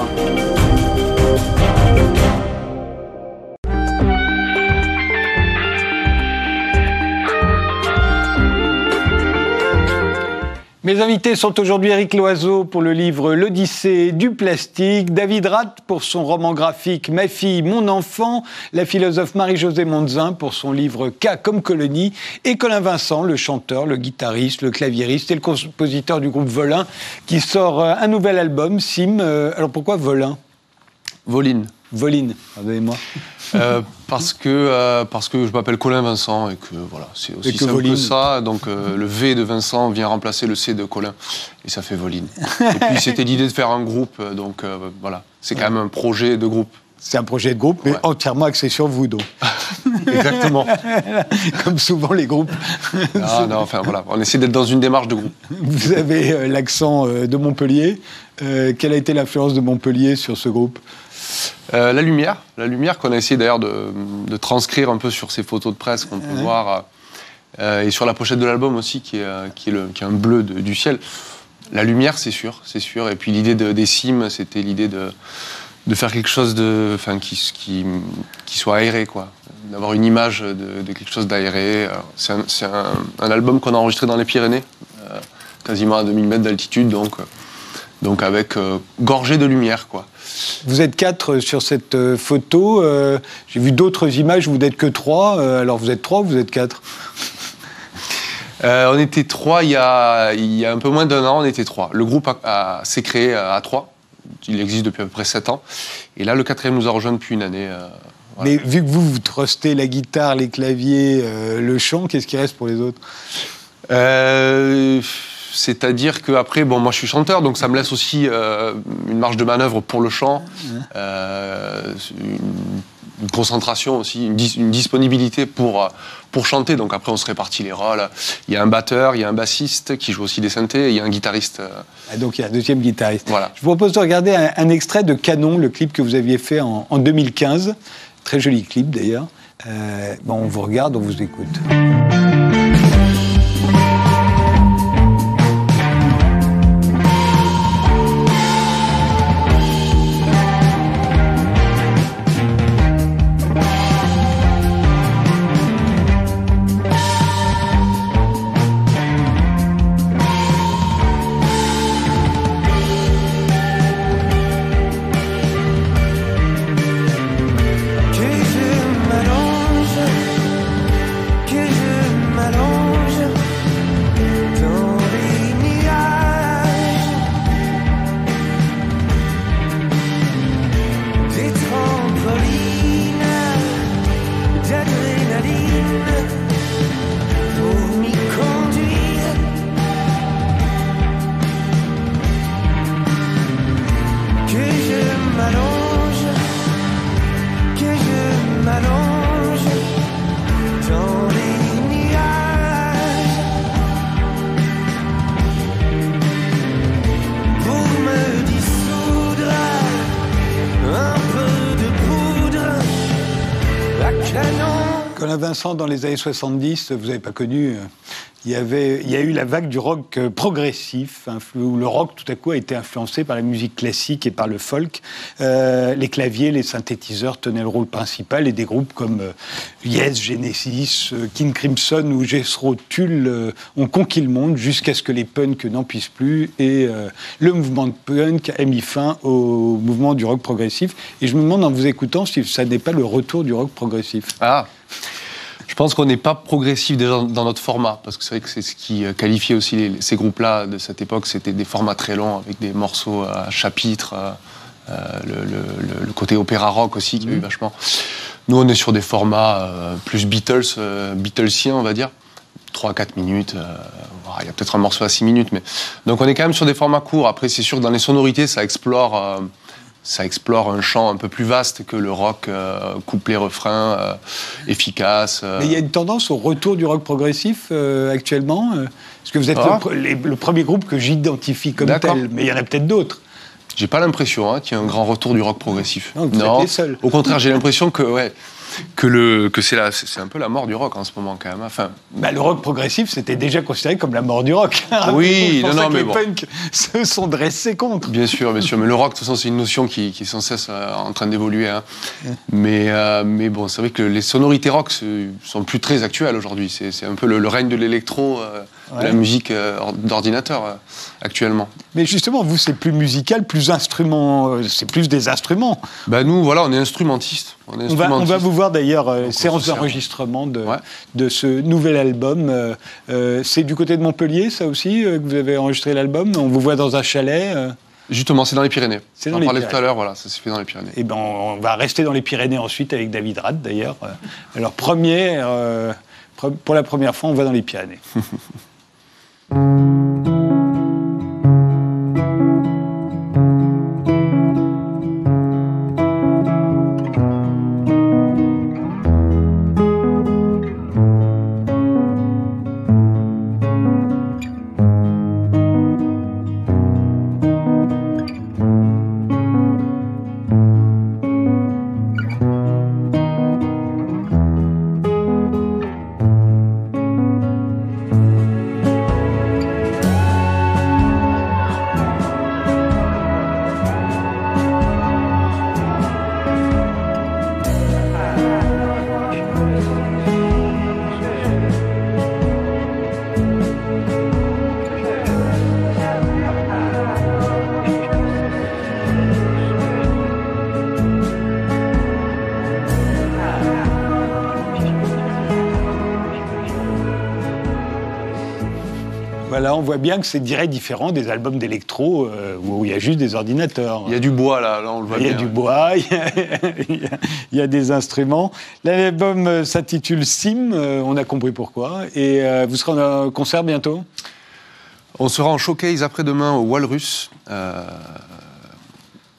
Mes invités sont aujourd'hui Eric Loiseau pour le livre L'Odyssée du plastique, David Ratt pour son roman graphique Ma fille, mon enfant, la philosophe Marie-Josée Monzin pour son livre K comme colonie, et Colin Vincent, le chanteur, le guitariste, le claviériste et le compositeur du groupe Volin, qui sort euh, un nouvel album, Sim. Euh, alors pourquoi Volin? Voline. Voline, pardonnez-moi. Euh, parce, que, euh, parce que je m'appelle Colin Vincent et que voilà, c'est aussi simple que ça. Donc euh, le V de Vincent vient remplacer le C de Colin et ça fait Voline. et puis c'était l'idée de faire un groupe, donc voilà, c'est quand même un projet de groupe. C'est un projet de groupe, mais entièrement axé sur vous, donc. Exactement. Comme souvent les groupes. non, non, enfin voilà, on essaie d'être dans une démarche de groupe. Vous avez l'accent de Montpellier. quelle a été l'influence de Montpellier sur ce groupe? Euh, la lumière, la lumière qu'on a essayé d'ailleurs de, transcrire un peu sur ces photos de presse qu'on peut voir, euh, et sur la pochette de l'album aussi, qui est, euh, qui, est le, qui est un bleu du ciel. La lumière, c'est sûr, c'est sûr. Et puis l'idée de, des cimes, c'était l'idée de, de faire quelque chose de, enfin, qui, qui, qui, soit aéré, quoi. d'avoir une image de, quelque chose d'aéré. C'est un, album qu'on a enregistré dans les Pyrénées, quasiment à 2000 mètres d'altitude, donc, donc avec gorgé de lumière. Quoi. Vous êtes quatre sur cette photo. J'ai vu d'autres images, vous n'êtes que trois. alors vous êtes trois ou vous êtes quatre? On était trois il y, a, il y a un peu moins d'un an, on était trois. Le groupe s'est créé à trois. Il existe depuis à peu près sept ans. Et là, le quatrième nous a rejoint depuis une année. Mais vu que vous, vous trustez la guitare, les claviers, euh, le chant, qu'est-ce qui reste pour les autres? Euh, C'est-à-dire qu'après, bon, moi je suis chanteur, donc ça me laisse aussi euh, une marge de manœuvre pour le chant, une, concentration aussi, une, disponibilité pour, pour chanter. Donc après, on se répartit les rôles. Il y a un batteur, il y a un bassiste qui joue aussi des synthés, et il y a un guitariste. Ah, donc il y a un deuxième guitariste. Voilà. Je vous propose de regarder un, extrait de Canon, le clip que vous aviez fait en, en 2015. Très joli clip d'ailleurs. Euh, bon, on vous regarde, on vous écoute. Les années 70, vous n'avez pas connu, euh, il y, avait, il y a eu la vague du rock euh, progressif, où le rock tout à coup a été influencé par la musique classique et par le folk. Euh, les claviers, les synthétiseurs tenaient le rôle principal et des groupes comme Yes, Genesis, King Crimson ou Jethro Tull ont conquis le monde jusqu'à ce que les punks n'en puissent plus et le mouvement de punk a mis fin au mouvement du rock progressif. Et je me demande en vous écoutant si ça n'est pas le retour du rock progressif. Ah pense qu'on n'est pas progressif déjà dans notre format, parce que c'est vrai que c'est ce qui euh, qualifiait aussi ces groupes-là de cette époque, c'était des formats très longs avec des morceaux à chapitres, euh, euh, le, côté opéra rock aussi qui a eu mmh. vachement. Nous, on est sur des formats plus Beatles, Beatlesien, on va dire. 3 4 minutes, il y a peut-être un morceau à 6 minutes, mais donc on est quand même sur des formats courts. Après, c'est sûr que dans les sonorités, ça explore ça explore un champ un peu plus vaste que le rock euh, couplet-refrain euh, efficace. Euh. Mais il y a une tendance au retour du rock progressif actuellement Parce que vous êtes ah. le, premier groupe que j'identifie comme tel, mais il y en a peut-être d'autres. J'ai pas l'impression hein, qu'il y ait un grand retour du rock progressif. Non, vous non. Êtes les seuls. Au contraire, j'ai l'impression que ouais, que, le, que c'est, la, c'est un peu la mort du rock en ce moment quand même. Enfin, bah, le rock progressif, c'était déjà considéré comme la mort du rock. Oui, non, non, mais les bon. punks se sont dressés contre. Bien sûr, bien sûr. Mais le rock, de toute façon, c'est une notion qui, qui est sans cesse euh, en train d'évoluer. Hein. Mais, euh, mais bon, c'est vrai que les sonorités rock sont plus très actuelles aujourd'hui. C'est, c'est un peu le, règne de l'électro, euh, de la musique d'ordinateur actuellement. Mais justement, vous, c'est plus musical, plus instrument, c'est plus des instruments. Bah nous, voilà, on est instrumentistes. On, va, vous voir d'ailleurs, euh, séance d'enregistrement de, de, ce nouvel album. Euh, euh, c'est du côté de Montpellier, ça aussi, que vous avez enregistré l'album? On vous voit dans un chalet Justement, c'est dans les Pyrénées. C'est on parlait tout à l'heure, voilà, ça s'est fait dans les Pyrénées. Et eh ben, on va rester dans les Pyrénées ensuite avec David Rad, d'ailleurs. Alors, premier, pour la première fois, on va dans les Pyrénées. Voilà, voit bien que c'est direct différent des albums d'électro euh, où il y a juste des ordinateurs. Il y a du bois là, là on le voit bien. Il y a du bois, il y a, des instruments. L'album euh, s'intitule Sim, euh, on a compris pourquoi. Et vous serez en concert bientôt? On sera en showcase après-demain au Walrus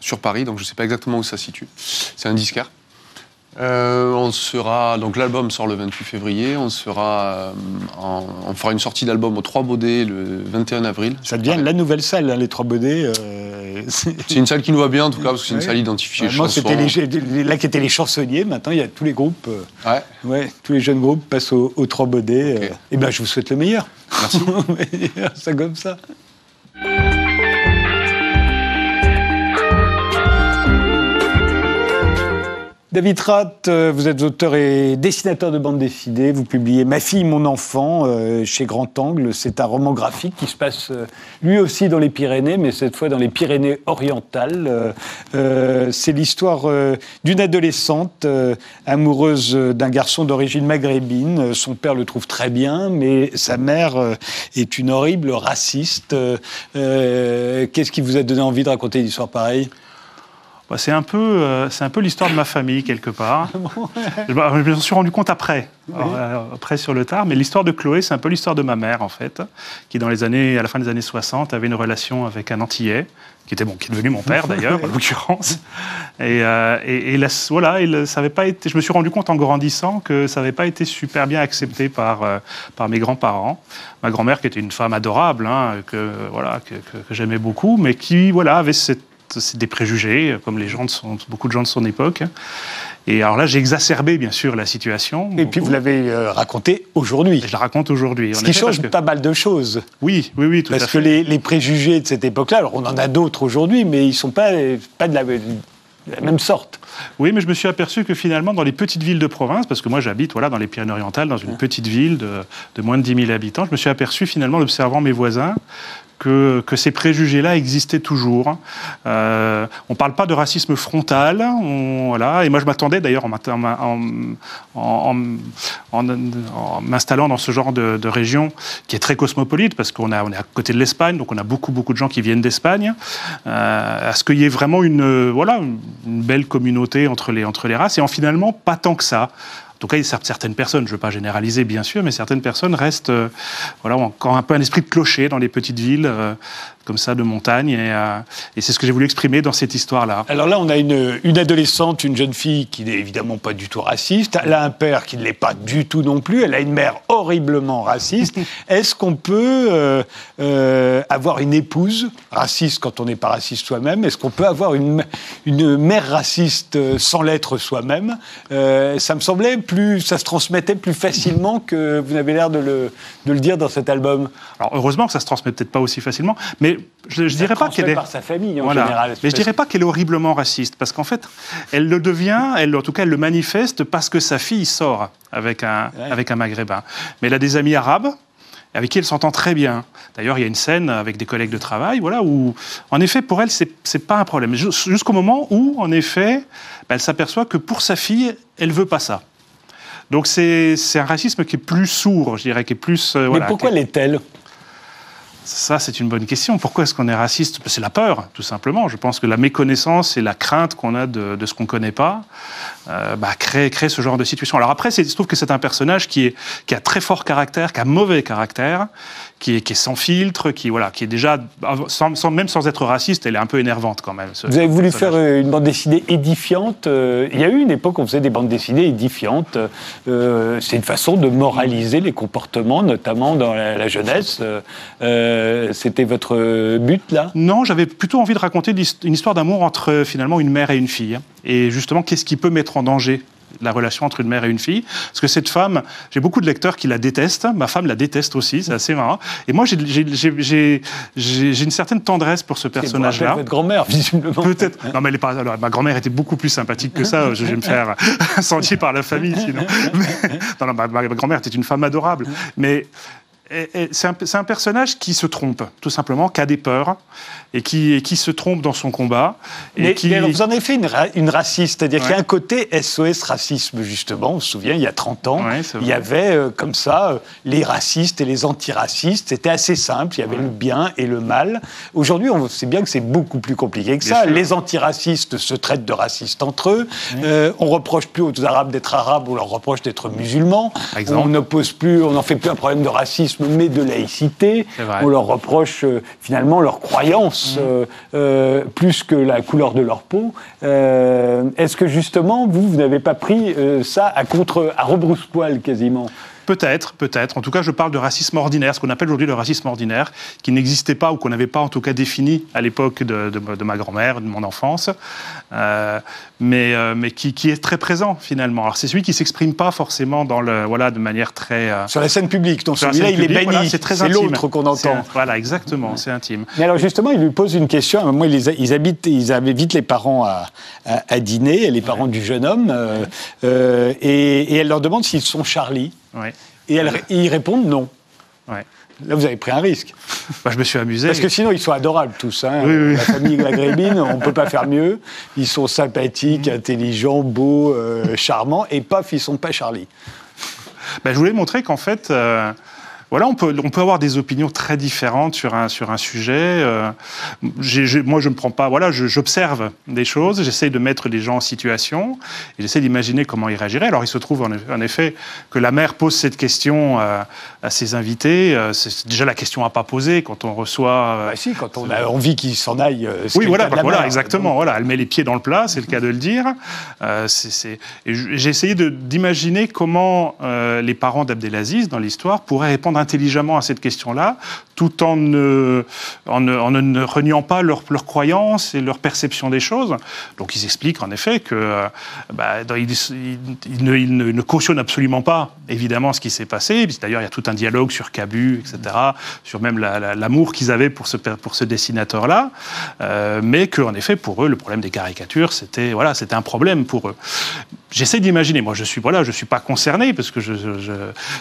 sur Paris, donc je ne sais pas exactement où ça se situe. C'est un disquaire. Euh, on sera donc l'album sort le 28 février. On sera euh, on fera une sortie d'album au Trois Baudets le 21 avril. Ça devient la nouvelle salle, hein, les Trois Baudets. Euh, c'est une salle qui nous va bien en tout cas parce que c'est une salle identifiée. moi, c'était là qui étaient les chansonniers. Maintenant, il y a tous les groupes. ouais. ouais. Tous les jeunes groupes passent aux au Trois Baudets. Et ben, je vous souhaite le meilleur. Merci. ça comme ça. David Ratt, euh, vous êtes auteur et dessinateur de bande dessinée. Vous publiez Ma fille, mon enfant euh, chez Grand Angle. C'est un roman graphique qui se passe euh, lui aussi dans les Pyrénées, mais cette fois dans les Pyrénées orientales. C'est l'histoire d'une adolescente amoureuse d'un garçon d'origine maghrébine. Son père le trouve très bien, mais sa mère est une horrible raciste. Qu'est-ce qui vous a donné envie de raconter une histoire pareille? Bah, c'est un peu, euh, c'est un peu l'histoire de ma famille quelque part. je me suis rendu compte après, euh, après sur le tard. Mais l'histoire de Chloé, c'est un peu l'histoire de ma mère en fait, qui dans les années, à la fin des années 60, avait une relation avec un Antillais, qui était bon, qui est devenu mon père d'ailleurs, en l'occurrence. Et, euh, et, voilà, il, ça avait pas été. Je me suis rendu compte en grandissant que ça n'avait pas été super bien accepté par par mes grands-parents. Ma grand-mère, qui était une femme adorable, hein, que voilà, que, que j'aimais beaucoup, mais qui voilà avait cette des préjugés, comme les gens de beaucoup de gens de son époque. Et alors là, j'ai exacerbé, bien sûr, la situation. Et puis vous l'avez euh, raconté aujourd'hui. Je la raconte aujourd'hui. Ce qui change pas mal de choses. Oui, oui, oui, tout parce à fait. Parce que les, préjugés de cette époque-là, alors on en a d'autres aujourd'hui, mais ils ne sont pas, pas de la, même sorte. Oui, mais je me suis aperçu que finalement, dans les petites villes de province, parce que moi j'habite voilà, dans les Pyrénées-Orientales, dans une petite ville de, de, moins de 10 000 habitants, je me suis aperçu finalement, en observant mes voisins, que, ces préjugés-là existaient toujours. Euh, on ne parle pas de racisme frontal, et moi je m'attendais d'ailleurs en, m'installant dans ce genre de, région qui est très cosmopolite, parce qu'on on est à côté de l'Espagne, donc on a beaucoup, beaucoup de gens qui viennent d'Espagne, euh, à ce qu'il y ait vraiment une belle communauté entre les, entre les races, et en finalement pas tant que ça. Tout cas, certaines personnes, je ne veux pas généraliser bien sûr, mais certaines personnes restent euh, voilà, encore un peu un esprit de clocher dans les petites villes, euh, comme ça de montagne. Euh, et, c'est ce que j'ai voulu exprimer dans cette histoire-là. Alors là, on a une, une, adolescente, une jeune fille qui n'est évidemment pas du tout raciste. Elle a un père qui ne l'est pas du tout non plus. Elle a une mère horriblement raciste. Est-ce qu'on peut euh, euh, avoir une épouse raciste quand on n'est pas raciste soi-même? Est-ce qu'on peut avoir une, une mère raciste sans l'être soi-même? Ça me semblait plus, ça se transmettait plus facilement que vous n'avez l'air de le, de le dire dans cet album. Alors heureusement que ça se transmet peut-être pas aussi facilement, mais je, je dirais pas qu'elle est par sa famille en général. Mais je dirais pas qu'elle est horriblement raciste, parce qu'en fait, elle le devient, elle en tout cas, elle le manifeste parce que sa fille sort avec un avec un maghrébin. Mais elle a des amis arabes avec qui elle s'entend très bien. D'ailleurs, il y a une scène avec des collègues de travail, voilà, où, en effet, pour elle, c'est n'est pas un problème. Jusqu'au moment où, en effet, bah, elle s'aperçoit que pour sa fille, elle veut pas ça. Donc c'est un racisme qui est plus sourd, je dirais, qui est plus. Euh, Mais pourquoi l'est-elle? Ça, c'est une bonne question. Pourquoi est-ce qu'on est raciste? C'est la peur, tout simplement. Je pense que la méconnaissance et la crainte qu'on a de, ce qu'on ne connaît pas euh, bah, créent, ce genre de situation. Alors après, il se trouve que c'est un personnage qui, est, qui a très fort caractère, qui a mauvais caractère, qui est, qui est sans filtre, qui, voilà, qui est déjà, sans, même sans être raciste, elle est un peu énervante quand même. Vous avez voulu faire euh, une bande dessinée édifiante. Euh, il y a eu une époque où on faisait des bandes dessinées édifiantes. c'est une façon de moraliser les comportements, notamment dans la, jeunesse. Euh, c'était votre but là? Non, j'avais plutôt envie de raconter une histoire d'amour entre finalement une mère et une fille. Et justement, qu'est-ce qui peut mettre en danger la relation entre une mère et une fille. Parce que cette femme, j'ai beaucoup de lecteurs qui la détestent. Ma femme la déteste aussi, c'est assez marrant. Et moi, j'ai une certaine tendresse pour ce personnage-là. Votre grand-mère, visiblement. Peut-être. Non, mais elle est pas. Alors, ma grand-mère était beaucoup plus sympathique que ça. Je vais me faire sentir par la famille, sinon. non, non, ma, ma grand-mère était une femme adorable. Mais c'est un, personnage qui se trompe, tout simplement, qui a des peurs et qui, qui se trompe dans son combat. Et qui... alors vous en avez fait une, une raciste, c'est-à-dire qu'il y a un côté SOS racisme, justement. On se souvient, il y a 30 ans, il y avait euh, comme ça euh, les racistes et les antiracistes. C'était assez simple, il y avait le bien et le mal. Aujourd'hui, on sait bien que c'est beaucoup plus compliqué que ça. Les antiracistes se traitent de racistes entre eux. Euh, on reproche plus aux Arabes d'être arabes, on leur reproche d'être musulmans. On n'oppose plus, on n'en fait plus un problème de racisme, mais de laïcité. On leur reproche finalement leur croyance euh, euh, plus que la couleur de leur peau. Euh, est-ce que justement, vous, vous n'avez pas pris ça à contre, à rebrousse-poil quasiment? Peut-être, peut-être. En tout cas, je parle de racisme ordinaire, ce qu'on appelle aujourd'hui le racisme ordinaire, qui n'existait pas ou qu'on n'avait pas en tout cas défini à l'époque de, ma grand-mère, de mon enfance, euh, mais, euh, mais qui, est très présent finalement. Alors c'est celui qui s'exprime pas forcément dans le, voilà, de manière très... Euh, sur la scène publique, donc celui-là il est banni, c'est très C'est l'autre qu'on entend. Voilà, exactement, c'est intime. Mais alors justement, il lui pose une question. Moi, ils, ils habitent, ils invitent les parents à, à, dîner, les parents du jeune homme, et, et elle leur demande s'ils sont Charlie. Et, ils répondent non. Là, vous avez pris un risque. Bah, je me suis amusé. Parce que sinon, ils sont adorables tous. Hein. La famille Lagrébine, on ne peut pas faire mieux. Ils sont sympathiques, mm. intelligents, beaux, euh, charmants. Et paf, ils ne sont pas Charlie. Bah, je voulais montrer qu'en fait, euh, voilà, on peut, on peut avoir des opinions très différentes sur un, sur un sujet. Euh, moi, je ne prends pas. Voilà, j'observe des choses, j'essaie de mettre les gens en situation et j'essaie d'imaginer comment ils réagiraient. Alors, il se trouve en, effet que la mère pose cette question euh, à ses invités. Euh, c'est déjà la question à pas poser quand on reçoit. Bah si, quand on a envie qu'ils s'en aillent. oui, voilà, voilà, exactement. Voilà, elle met les pieds dans le plat, c'est le cas de le dire. J'ai essayé d'imaginer comment les parents d'Abdelaziz dans l'histoire pourraient répondre intelligemment à cette question-là, tout en ne, en ne, reniant pas leurs leur croyances et leur perception des choses. Donc ils expliquent en effet que euh, bah, ne, ne, cautionnent absolument pas, évidemment, ce qui s'est passé. D'ailleurs, il y a tout un dialogue sur Cabu, etc., sur même l'amour qu'ils avaient pour ce, dessinateur-là, euh, mais qu'en effet, pour eux, le problème des caricatures, c'était voilà, un problème pour eux. J'essaie d'imaginer, moi je suis voilà, suis pas concerné parce que je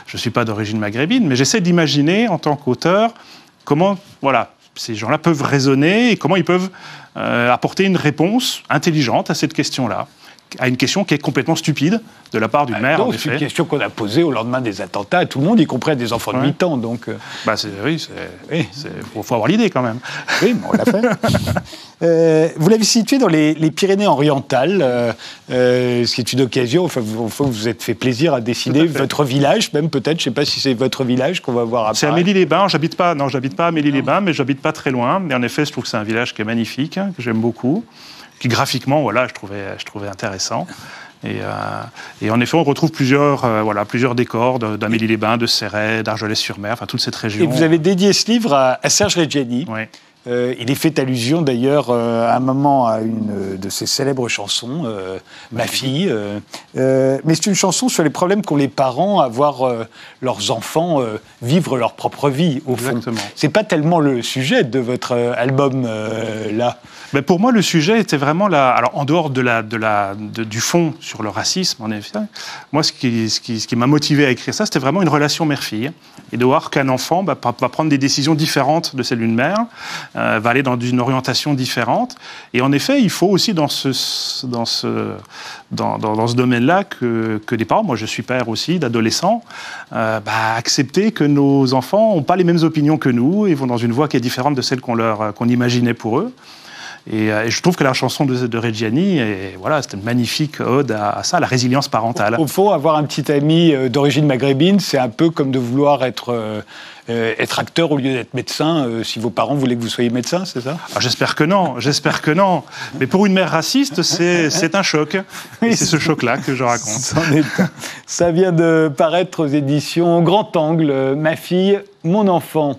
je suis pas d'origine maghrébine, mais j'essaie d'imaginer en tant qu'auteur comment voilà ces gens-là peuvent raisonner et comment ils peuvent euh, apporter une réponse intelligente à cette question-là à une question qui est complètement stupide de la part d'une bah, mère. C'est une question qu'on a posée au lendemain des attentats à tout le monde, y compris à des enfants de 8 ans. Donc, euh. bah oui, il faut, avoir l'idée quand même. Oui, mais on l'a fait. Euh, vous l'avez situé dans les, Pyrénées-Orientales, euh, ce qui est une occasion, enfin, vous, vous vous êtes fait plaisir à dessiner votre village, même peut-être, je ne sais pas si c'est votre village qu'on va voir après. C'est à Mélie-les-Bains, j'habite pas, non, j'habite pas à Mélie-les-Bains, mais j'habite pas très loin. Et en effet, je trouve que c'est un village qui est magnifique, que j'aime beaucoup qui graphiquement, voilà, je trouvais, je trouvais intéressant. Et, euh, et, en effet, on retrouve plusieurs, euh, voilà, plusieurs décors d'Amélie-les-Bains, de Serret, d'Argelès-sur-Mer, enfin toute cette région. Et vous avez dédié ce livre à, Serge Reggiani. Oui. Euh, il est fait allusion d'ailleurs à un moment à une de ses célèbres chansons, Ma fille. mais c'est une chanson sur les problèmes qu'ont les parents à voir leurs enfants vivre leur propre vie, au Exactement. fond. C'est pas tellement le sujet de votre album là. Mais pour moi, le sujet était vraiment là. Alors, en dehors de la, de la, du fond sur le racisme, en effet, moi, ce qui, ce qui, ce qui m'a motivé à écrire ça, c'était vraiment une relation mère-fille. Et de voir qu'un enfant bah, va prendre des décisions différentes de celle d'une mère, euh, va aller dans une orientation différente. Et en effet, il faut aussi dans ce, dans ce, dans, dans, ce domaine-là que, que des parents, moi je suis père aussi d'adolescents, euh, bah, accepter que nos enfants n'ont pas les mêmes opinions que nous et vont dans une voie qui est différente de celle qu'on leur qu'on imaginait pour eux. Euh, et, je trouve que la chanson de, de Reggiani, voilà, c'était une magnifique ode à, ça, à la résilience parentale. Au, fond, avoir un petit ami euh, d'origine maghrébine, c'est un peu comme de vouloir être, euh, être acteur au lieu d'être médecin. si vos parents voulaient que vous soyez médecin, c'est ça? Ah, J'espère que non, j'espère que non. Mais pour une mère raciste, c'est un choc. c'est ce choc-là que je raconte. Ça vient de paraître aux éditions Grand Angle, Ma fille, mon enfant.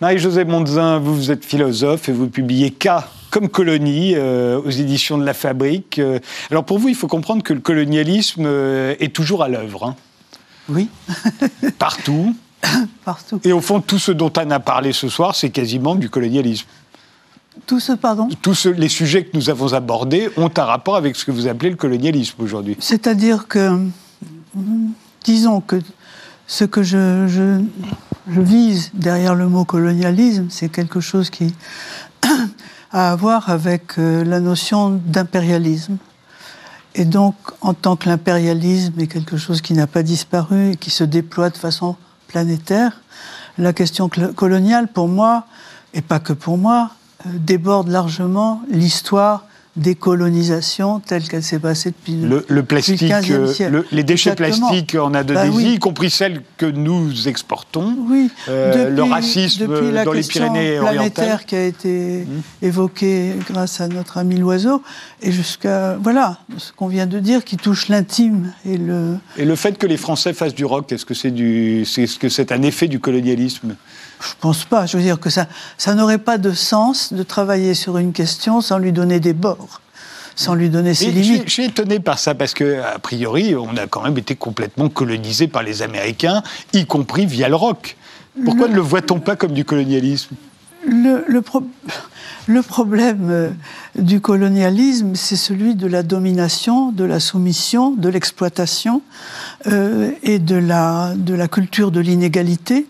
Marie-Josée Mondzin, vous, vous êtes philosophe et vous publiez K comme colonie euh, aux éditions de La Fabrique. Euh, alors pour vous, il faut comprendre que le colonialisme euh, est toujours à l'œuvre. Hein. Oui. Partout. Partout. Et au fond, tout ce dont on a parlé ce soir, c'est quasiment du colonialisme. Tout ce, pardon? Tous les sujets que nous avons abordés ont un rapport avec ce que vous appelez le colonialisme aujourd'hui. C'est-à-dire que, disons que ce que je, je, je vise derrière le mot colonialisme, c'est quelque chose qui a à voir avec euh, la notion d'impérialisme. Et donc, en tant que l'impérialisme est quelque chose qui n'a pas disparu et qui se déploie de façon planétaire, la question coloniale, pour moi, et pas que pour moi, euh, déborde largement l'histoire décolonisation telle qu'elle s'est passée depuis le, le plastique, euh, les déchets plastiques en Indonésie, bah y compris celles que nous exportons, oui. Euh, le racisme dans les Pyrénées planétaire qui a été mmh. évoqué grâce à notre ami l'oiseau, et jusqu'à voilà ce qu'on vient de dire qui touche l'intime et le. Et le fait que les Français fassent du rock, est-ce que c'est du, est-ce que c'est un effet du colonialisme? Je pense pas. Je veux dire que ça, ça n'aurait pas de sens de travailler sur une question sans lui donner des bords, sans lui donner ses limites. Je, suis étonné par ça parce que, a priori, on a quand même été complètement colonisé par les Américains, y compris via le rock. Pourquoi ne le voit-on pas comme du colonialisme? Le, le, problème euh, du colonialisme, c'est celui de la domination, de la soumission, de l'exploitation euh, et de la, de la culture de l'inégalité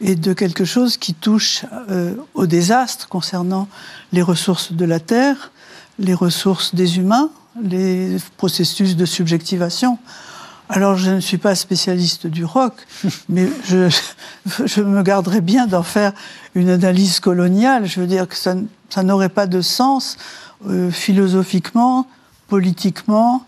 et de quelque chose qui touche euh, au désastre concernant les ressources de la Terre, les ressources des humains, les processus de subjectivation. Alors je ne suis pas spécialiste du rock, mais je, je me garderais bien d'en faire une analyse coloniale. Je veux dire que ça, ça n'aurait pas de sens euh, philosophiquement, politiquement,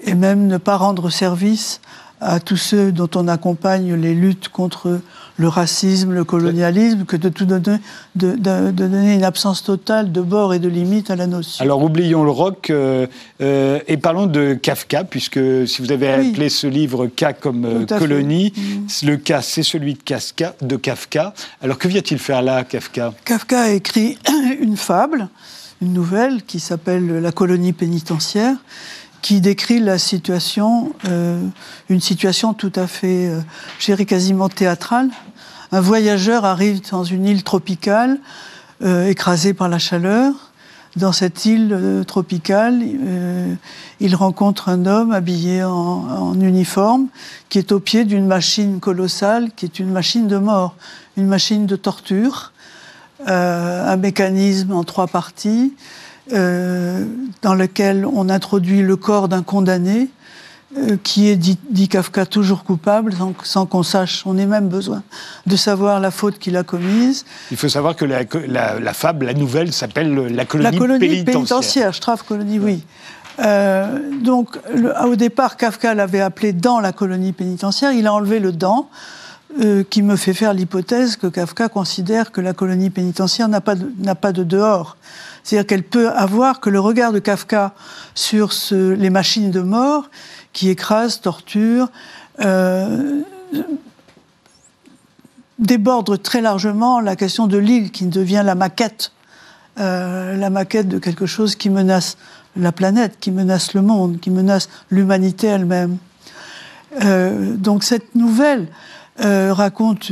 et même ne pas rendre service à tous ceux dont on accompagne les luttes contre le racisme, le colonialisme, que de tout donner, de, donner une absence totale de bord et de limite à la notion. Alors oublions le rock euh, euh, et parlons de Kafka, puisque si vous avez appelé ce livre K comme euh, colonie, mm. le K c'est celui de Kafka, de Kafka. Alors que vient-il faire là, Kafka? Kafka a écrit une fable, une nouvelle qui s'appelle La colonie pénitentiaire qui décrit la situation, euh, une situation tout à fait, euh, je quasiment théâtrale. Un voyageur arrive dans une île tropicale, euh, écrasée par la chaleur. Dans cette île euh, tropicale, il rencontre un homme habillé en uniforme qui est au pied d'une machine colossale, qui est une machine de mort, une machine de torture, un mécanisme en trois parties euh, dans lequel on introduit le corps d'un condamné euh, qui est, dit, Kafka, toujours coupable, sans, qu'on sache, on ait même besoin de savoir la faute qu'il a commise. Il faut savoir que la, la, fable, la nouvelle, s'appelle La colonie, la colonie pénitentiaire. pénitentiaire Straf colonie, oui. Euh, donc, au départ, Kafka l'avait appelé dans la colonie pénitentiaire, il a enlevé le dans. qui me fait faire l'hypothèse que Kafka considère que la colonie pénitentiaire n'a pas, pas de dehors. C'est-à-dire qu'elle peut avoir que le regard de Kafka sur les machines de mort qui écrasent, torturent, euh, déborde très largement la question de l'île qui devient la maquette, euh, la maquette de quelque chose qui menace la planète, qui menace le monde, qui menace l'humanité elle-même. Euh, donc cette nouvelle raconte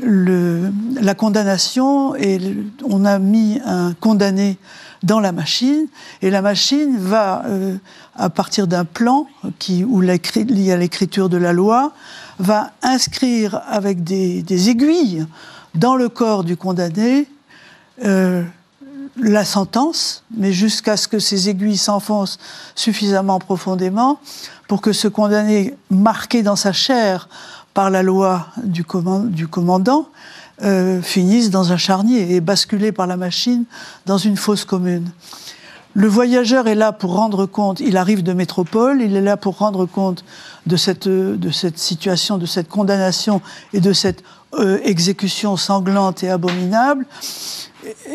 la condamnation et on a mis un condamné dans la machine et la machine va, euh, à partir d'un plan qui, où lié à l'écriture de la loi, va inscrire avec des, des aiguilles dans le corps du condamné euh, la sentence, mais jusqu'à ce que ces aiguilles s'enfoncent suffisamment profondément pour que ce condamné, marqué dans sa chair par la loi du, commandant, euh, finissent dans un charnier et basculés par la machine dans une fosse commune. Le voyageur est là pour rendre compte, il arrive de métropole, il est là pour rendre compte de cette, situation, de cette condamnation et de cette euh, exécution sanglante et abominable.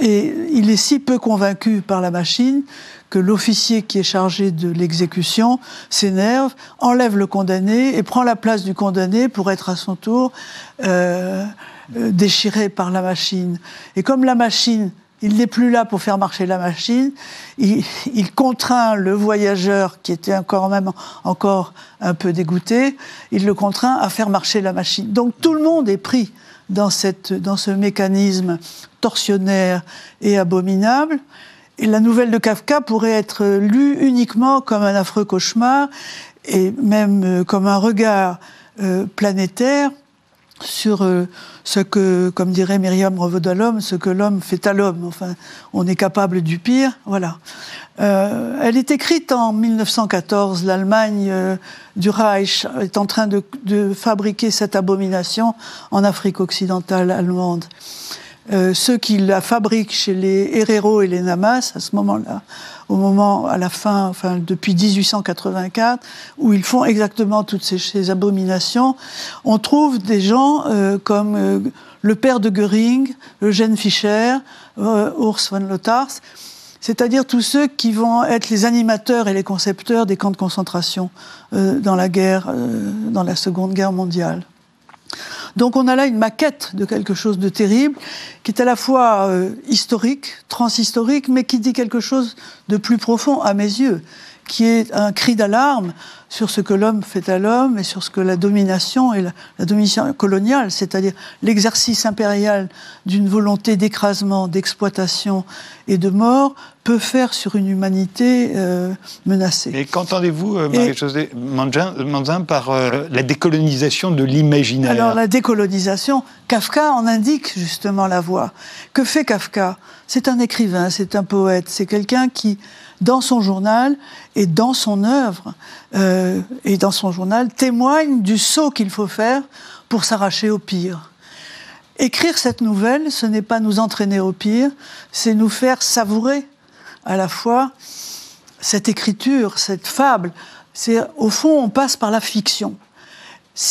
Et il est si peu convaincu par la machine que l'officier qui est chargé de l'exécution s'énerve, enlève le condamné et prend la place du condamné pour être à son tour euh, euh, déchiré par la machine. Et comme la machine, il n'est plus là pour faire marcher la machine, il, il, contraint le voyageur qui était encore même encore un peu dégoûté, il le contraint à faire marcher la machine. Donc tout le monde est pris dans, cette, dans ce mécanisme tortionnaire et abominable. La nouvelle de Kafka pourrait être lue uniquement comme un affreux cauchemar et même euh, comme un regard euh, planétaire sur euh, ce que, comme dirait Myriam Revaud-Dallum, ce que l'homme fait à l'homme. Enfin, on est capable du pire, voilà. elle est écrite en 1914. L'Allemagne du Reich est en train de, fabriquer cette abomination en Afrique occidentale allemande. Ceux qui la fabriquent chez les Herero et les Namas, à ce moment-là, au moment, à la fin, enfin, depuis 1884, où ils font exactement toutes ces, abominations, on trouve des gens euh, comme euh, le père de Göring, Eugène Fischer, euh, Urs von Lothars, c'est-à-dire tous ceux qui vont être les animateurs et les concepteurs des camps de concentration dans la guerre, dans la Seconde Guerre mondiale. Donc on a là une maquette de quelque chose de terrible, qui est à la fois euh, historique, transhistorique, mais qui dit quelque chose de plus profond à mes yeux, qui est un cri d'alarme sur ce que l'homme fait à l'homme et sur ce que la domination et la, domination coloniale, c'est-à-dire l'exercice impérial d'une volonté d'écrasement, d'exploitation et de mort, peut faire sur une humanité euh, menacée. Et qu'entendez-vous, euh, Marie-Josée Manzin, par euh, la décolonisation de l'imaginaire? Alors la décolonisation, Kafka en indique justement la voie. Que fait Kafka? C'est un écrivain, c'est un poète, c'est quelqu'un qui dans son journal et dans son œuvre euh, et dans son journal témoigne du saut qu'il faut faire pour s'arracher au pire. Écrire cette nouvelle, ce n'est pas nous entraîner au pire, c'est nous faire savourer à la fois cette écriture, cette fable. C'est au fond, on passe par la fiction.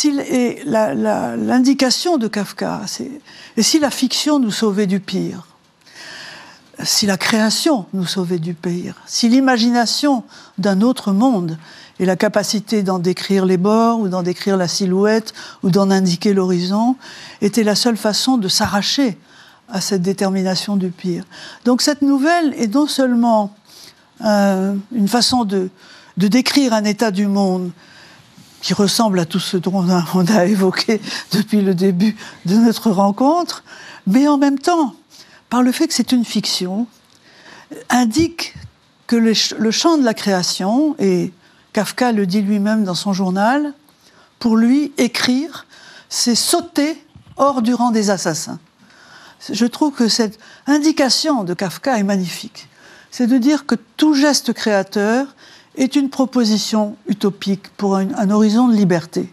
et l'indication de Kafka, et si la fiction nous sauvait du pire si la création nous sauvait du pire, si l'imagination d'un autre monde et la capacité d'en décrire les bords ou d'en décrire la silhouette ou d'en indiquer l'horizon était la seule façon de s'arracher à cette détermination du pire. Donc cette nouvelle est non seulement euh, une façon de, décrire un état du monde qui ressemble à tout ce dont on a évoqué depuis le début de notre rencontre, mais en même temps, par le fait que c'est une fiction, indique que le, champ de la création, et Kafka le dit lui-même dans son journal, pour lui, écrire, c'est sauter hors du rang des assassins. Je trouve que cette indication de Kafka est magnifique. C'est de dire que tout geste créateur est une proposition utopique pour un, horizon de liberté.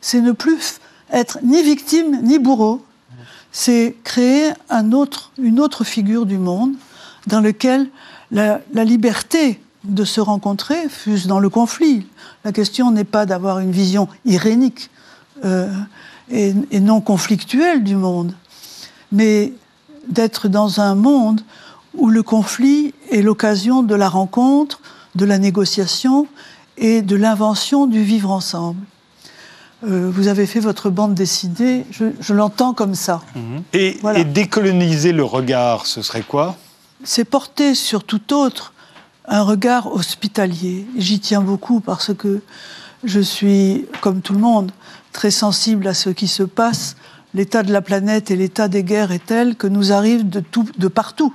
C'est ne plus être ni victime ni bourreau, c'est créer une autre figure du monde dans lequel la, liberté de se rencontrer, fût-ce dans le conflit. La question n'est pas d'avoir une vision irénique euh, et, non conflictuelle du monde, mais d'être dans un monde où le conflit est l'occasion de la rencontre, de la négociation et de l'invention du vivre ensemble. Euh, vous avez fait votre bande dessinée, je, l'entends comme ça. Mhm. Et, décoloniser le regard, ce serait quoi? C'est porter sur tout autre un regard hospitalier. J'y tiens beaucoup parce que je suis, comme tout le monde, très sensible à ce qui se passe. L'état de la planète et l'état des guerres est tel que nous arrive de, tout, de partout.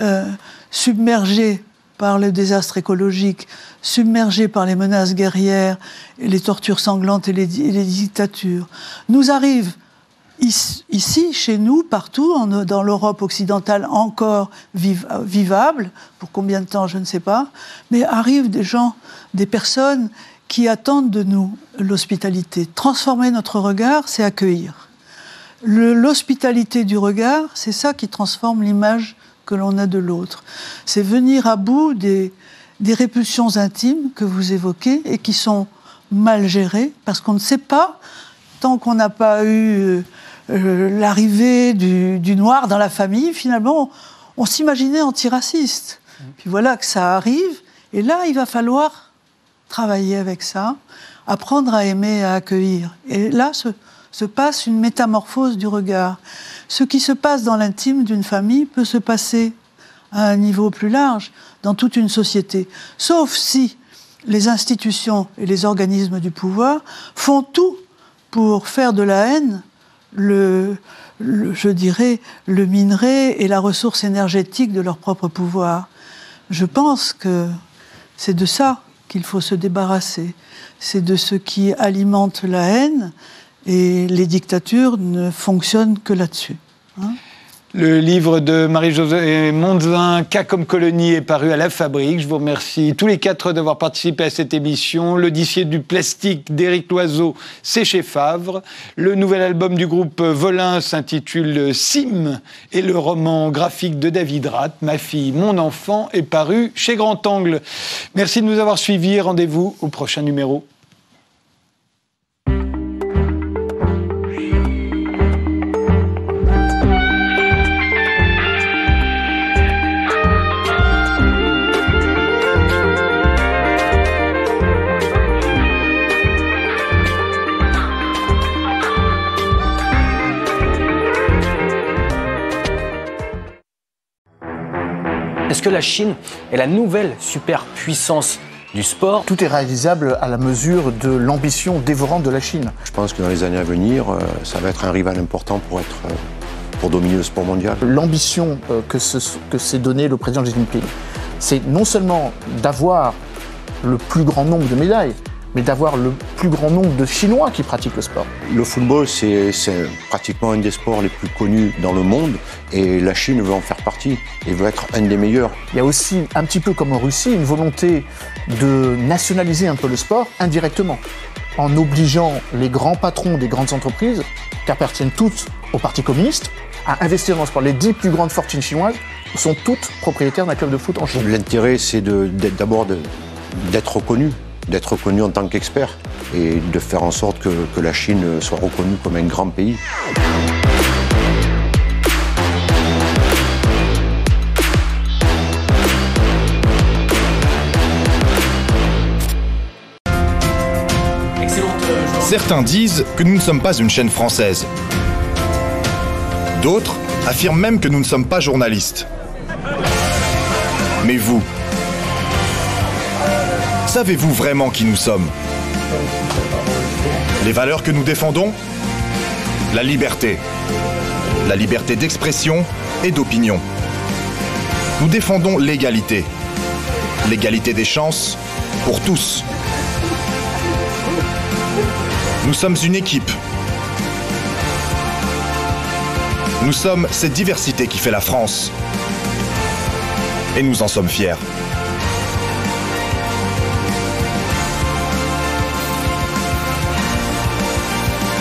Euh, submergés par le désastre écologique, submergés par les menaces guerrières, les tortures sanglantes et les, dictatures, nous arrivent ici, chez nous, partout, dans l'Europe occidentale encore vivable, pour combien de temps, je ne sais pas, mais arrivent des gens, des personnes qui attendent de nous l'hospitalité. Transformer notre regard, c'est accueillir. L'hospitalité du regard, c'est ça qui transforme l'image que l'on a de l'autre. C'est venir à bout des, des répulsions intimes que vous évoquez et qui sont mal gérées parce qu'on ne sait pas, tant qu'on n'a pas eu euh, l'arrivée du, noir dans la famille, finalement, on, s'imaginait antiraciste. Puis voilà que ça arrive, et là, il va falloir travailler avec ça, apprendre à aimer, à accueillir. Et là se, se passe une métamorphose du regard. Ce qui se passe dans l'intime d'une famille peut se passer à un niveau plus large dans toute une société. Sauf si les institutions et les organismes du pouvoir font tout pour faire de la haine le, je dirais, le minerai et la ressource énergétique de leur propre pouvoir. Je pense que c'est de ça qu'il faut se débarrasser. C'est de ce qui alimente la haine et les dictatures ne fonctionnent que là-dessus. Hein. Le livre de Marie-Josée Monzin, Cas comme colonie, est paru à la Fabrique. Je vous remercie tous les quatre d'avoir participé à cette émission. L'Odyssée du plastique d'Éric Loiseau, c'est chez Favre. Le nouvel album du groupe Volin s'intitule Sim et le roman graphique de David Rath, Ma fille, mon enfant, est paru chez Grand Angle. Merci de nous avoir suivis. Rendez-vous au prochain numéro. Est-ce que la Chine est la nouvelle superpuissance du sport Tout est réalisable à la mesure de l'ambition dévorante de la Chine. Je pense que dans les années à venir, euh, ça va être un rival important pour être euh, pour dominer le sport mondial. L'ambition euh, que s'est donné le président Xi Jinping, c'est non seulement d'avoir le plus grand nombre de médailles, mais d'avoir le plus grand nombre de Chinois qui pratiquent le sport. Le football, c'est pratiquement un des sports les plus connus dans le monde et la Chine veut en faire partie et veut être un des meilleurs. Il y a aussi, un petit peu comme en Russie, une volonté de nationaliser un peu le sport indirectement, en obligeant les grands patrons des grandes entreprises, qui appartiennent toutes au Parti communiste, à investir dans le sport. Les dix plus grandes fortunes chinoises sont toutes propriétaires d'un club de foot en Chine. L'intérêt, c'est d'abord d'être reconnu d'être reconnu en tant qu'expert et de faire en sorte que, la Chine soit reconnue comme un grand pays. Certains disent que nous ne sommes pas une chaîne française. D'autres affirment même que nous ne sommes pas journalistes. Mais vous, Savez-vous vraiment qui nous sommes? Les valeurs que nous défendons? La liberté. La liberté d'expression et d'opinion. Nous défendons l'égalité. L'égalité des chances pour tous. Nous sommes une équipe. Nous sommes cette diversité qui fait la France. Et nous en sommes fiers.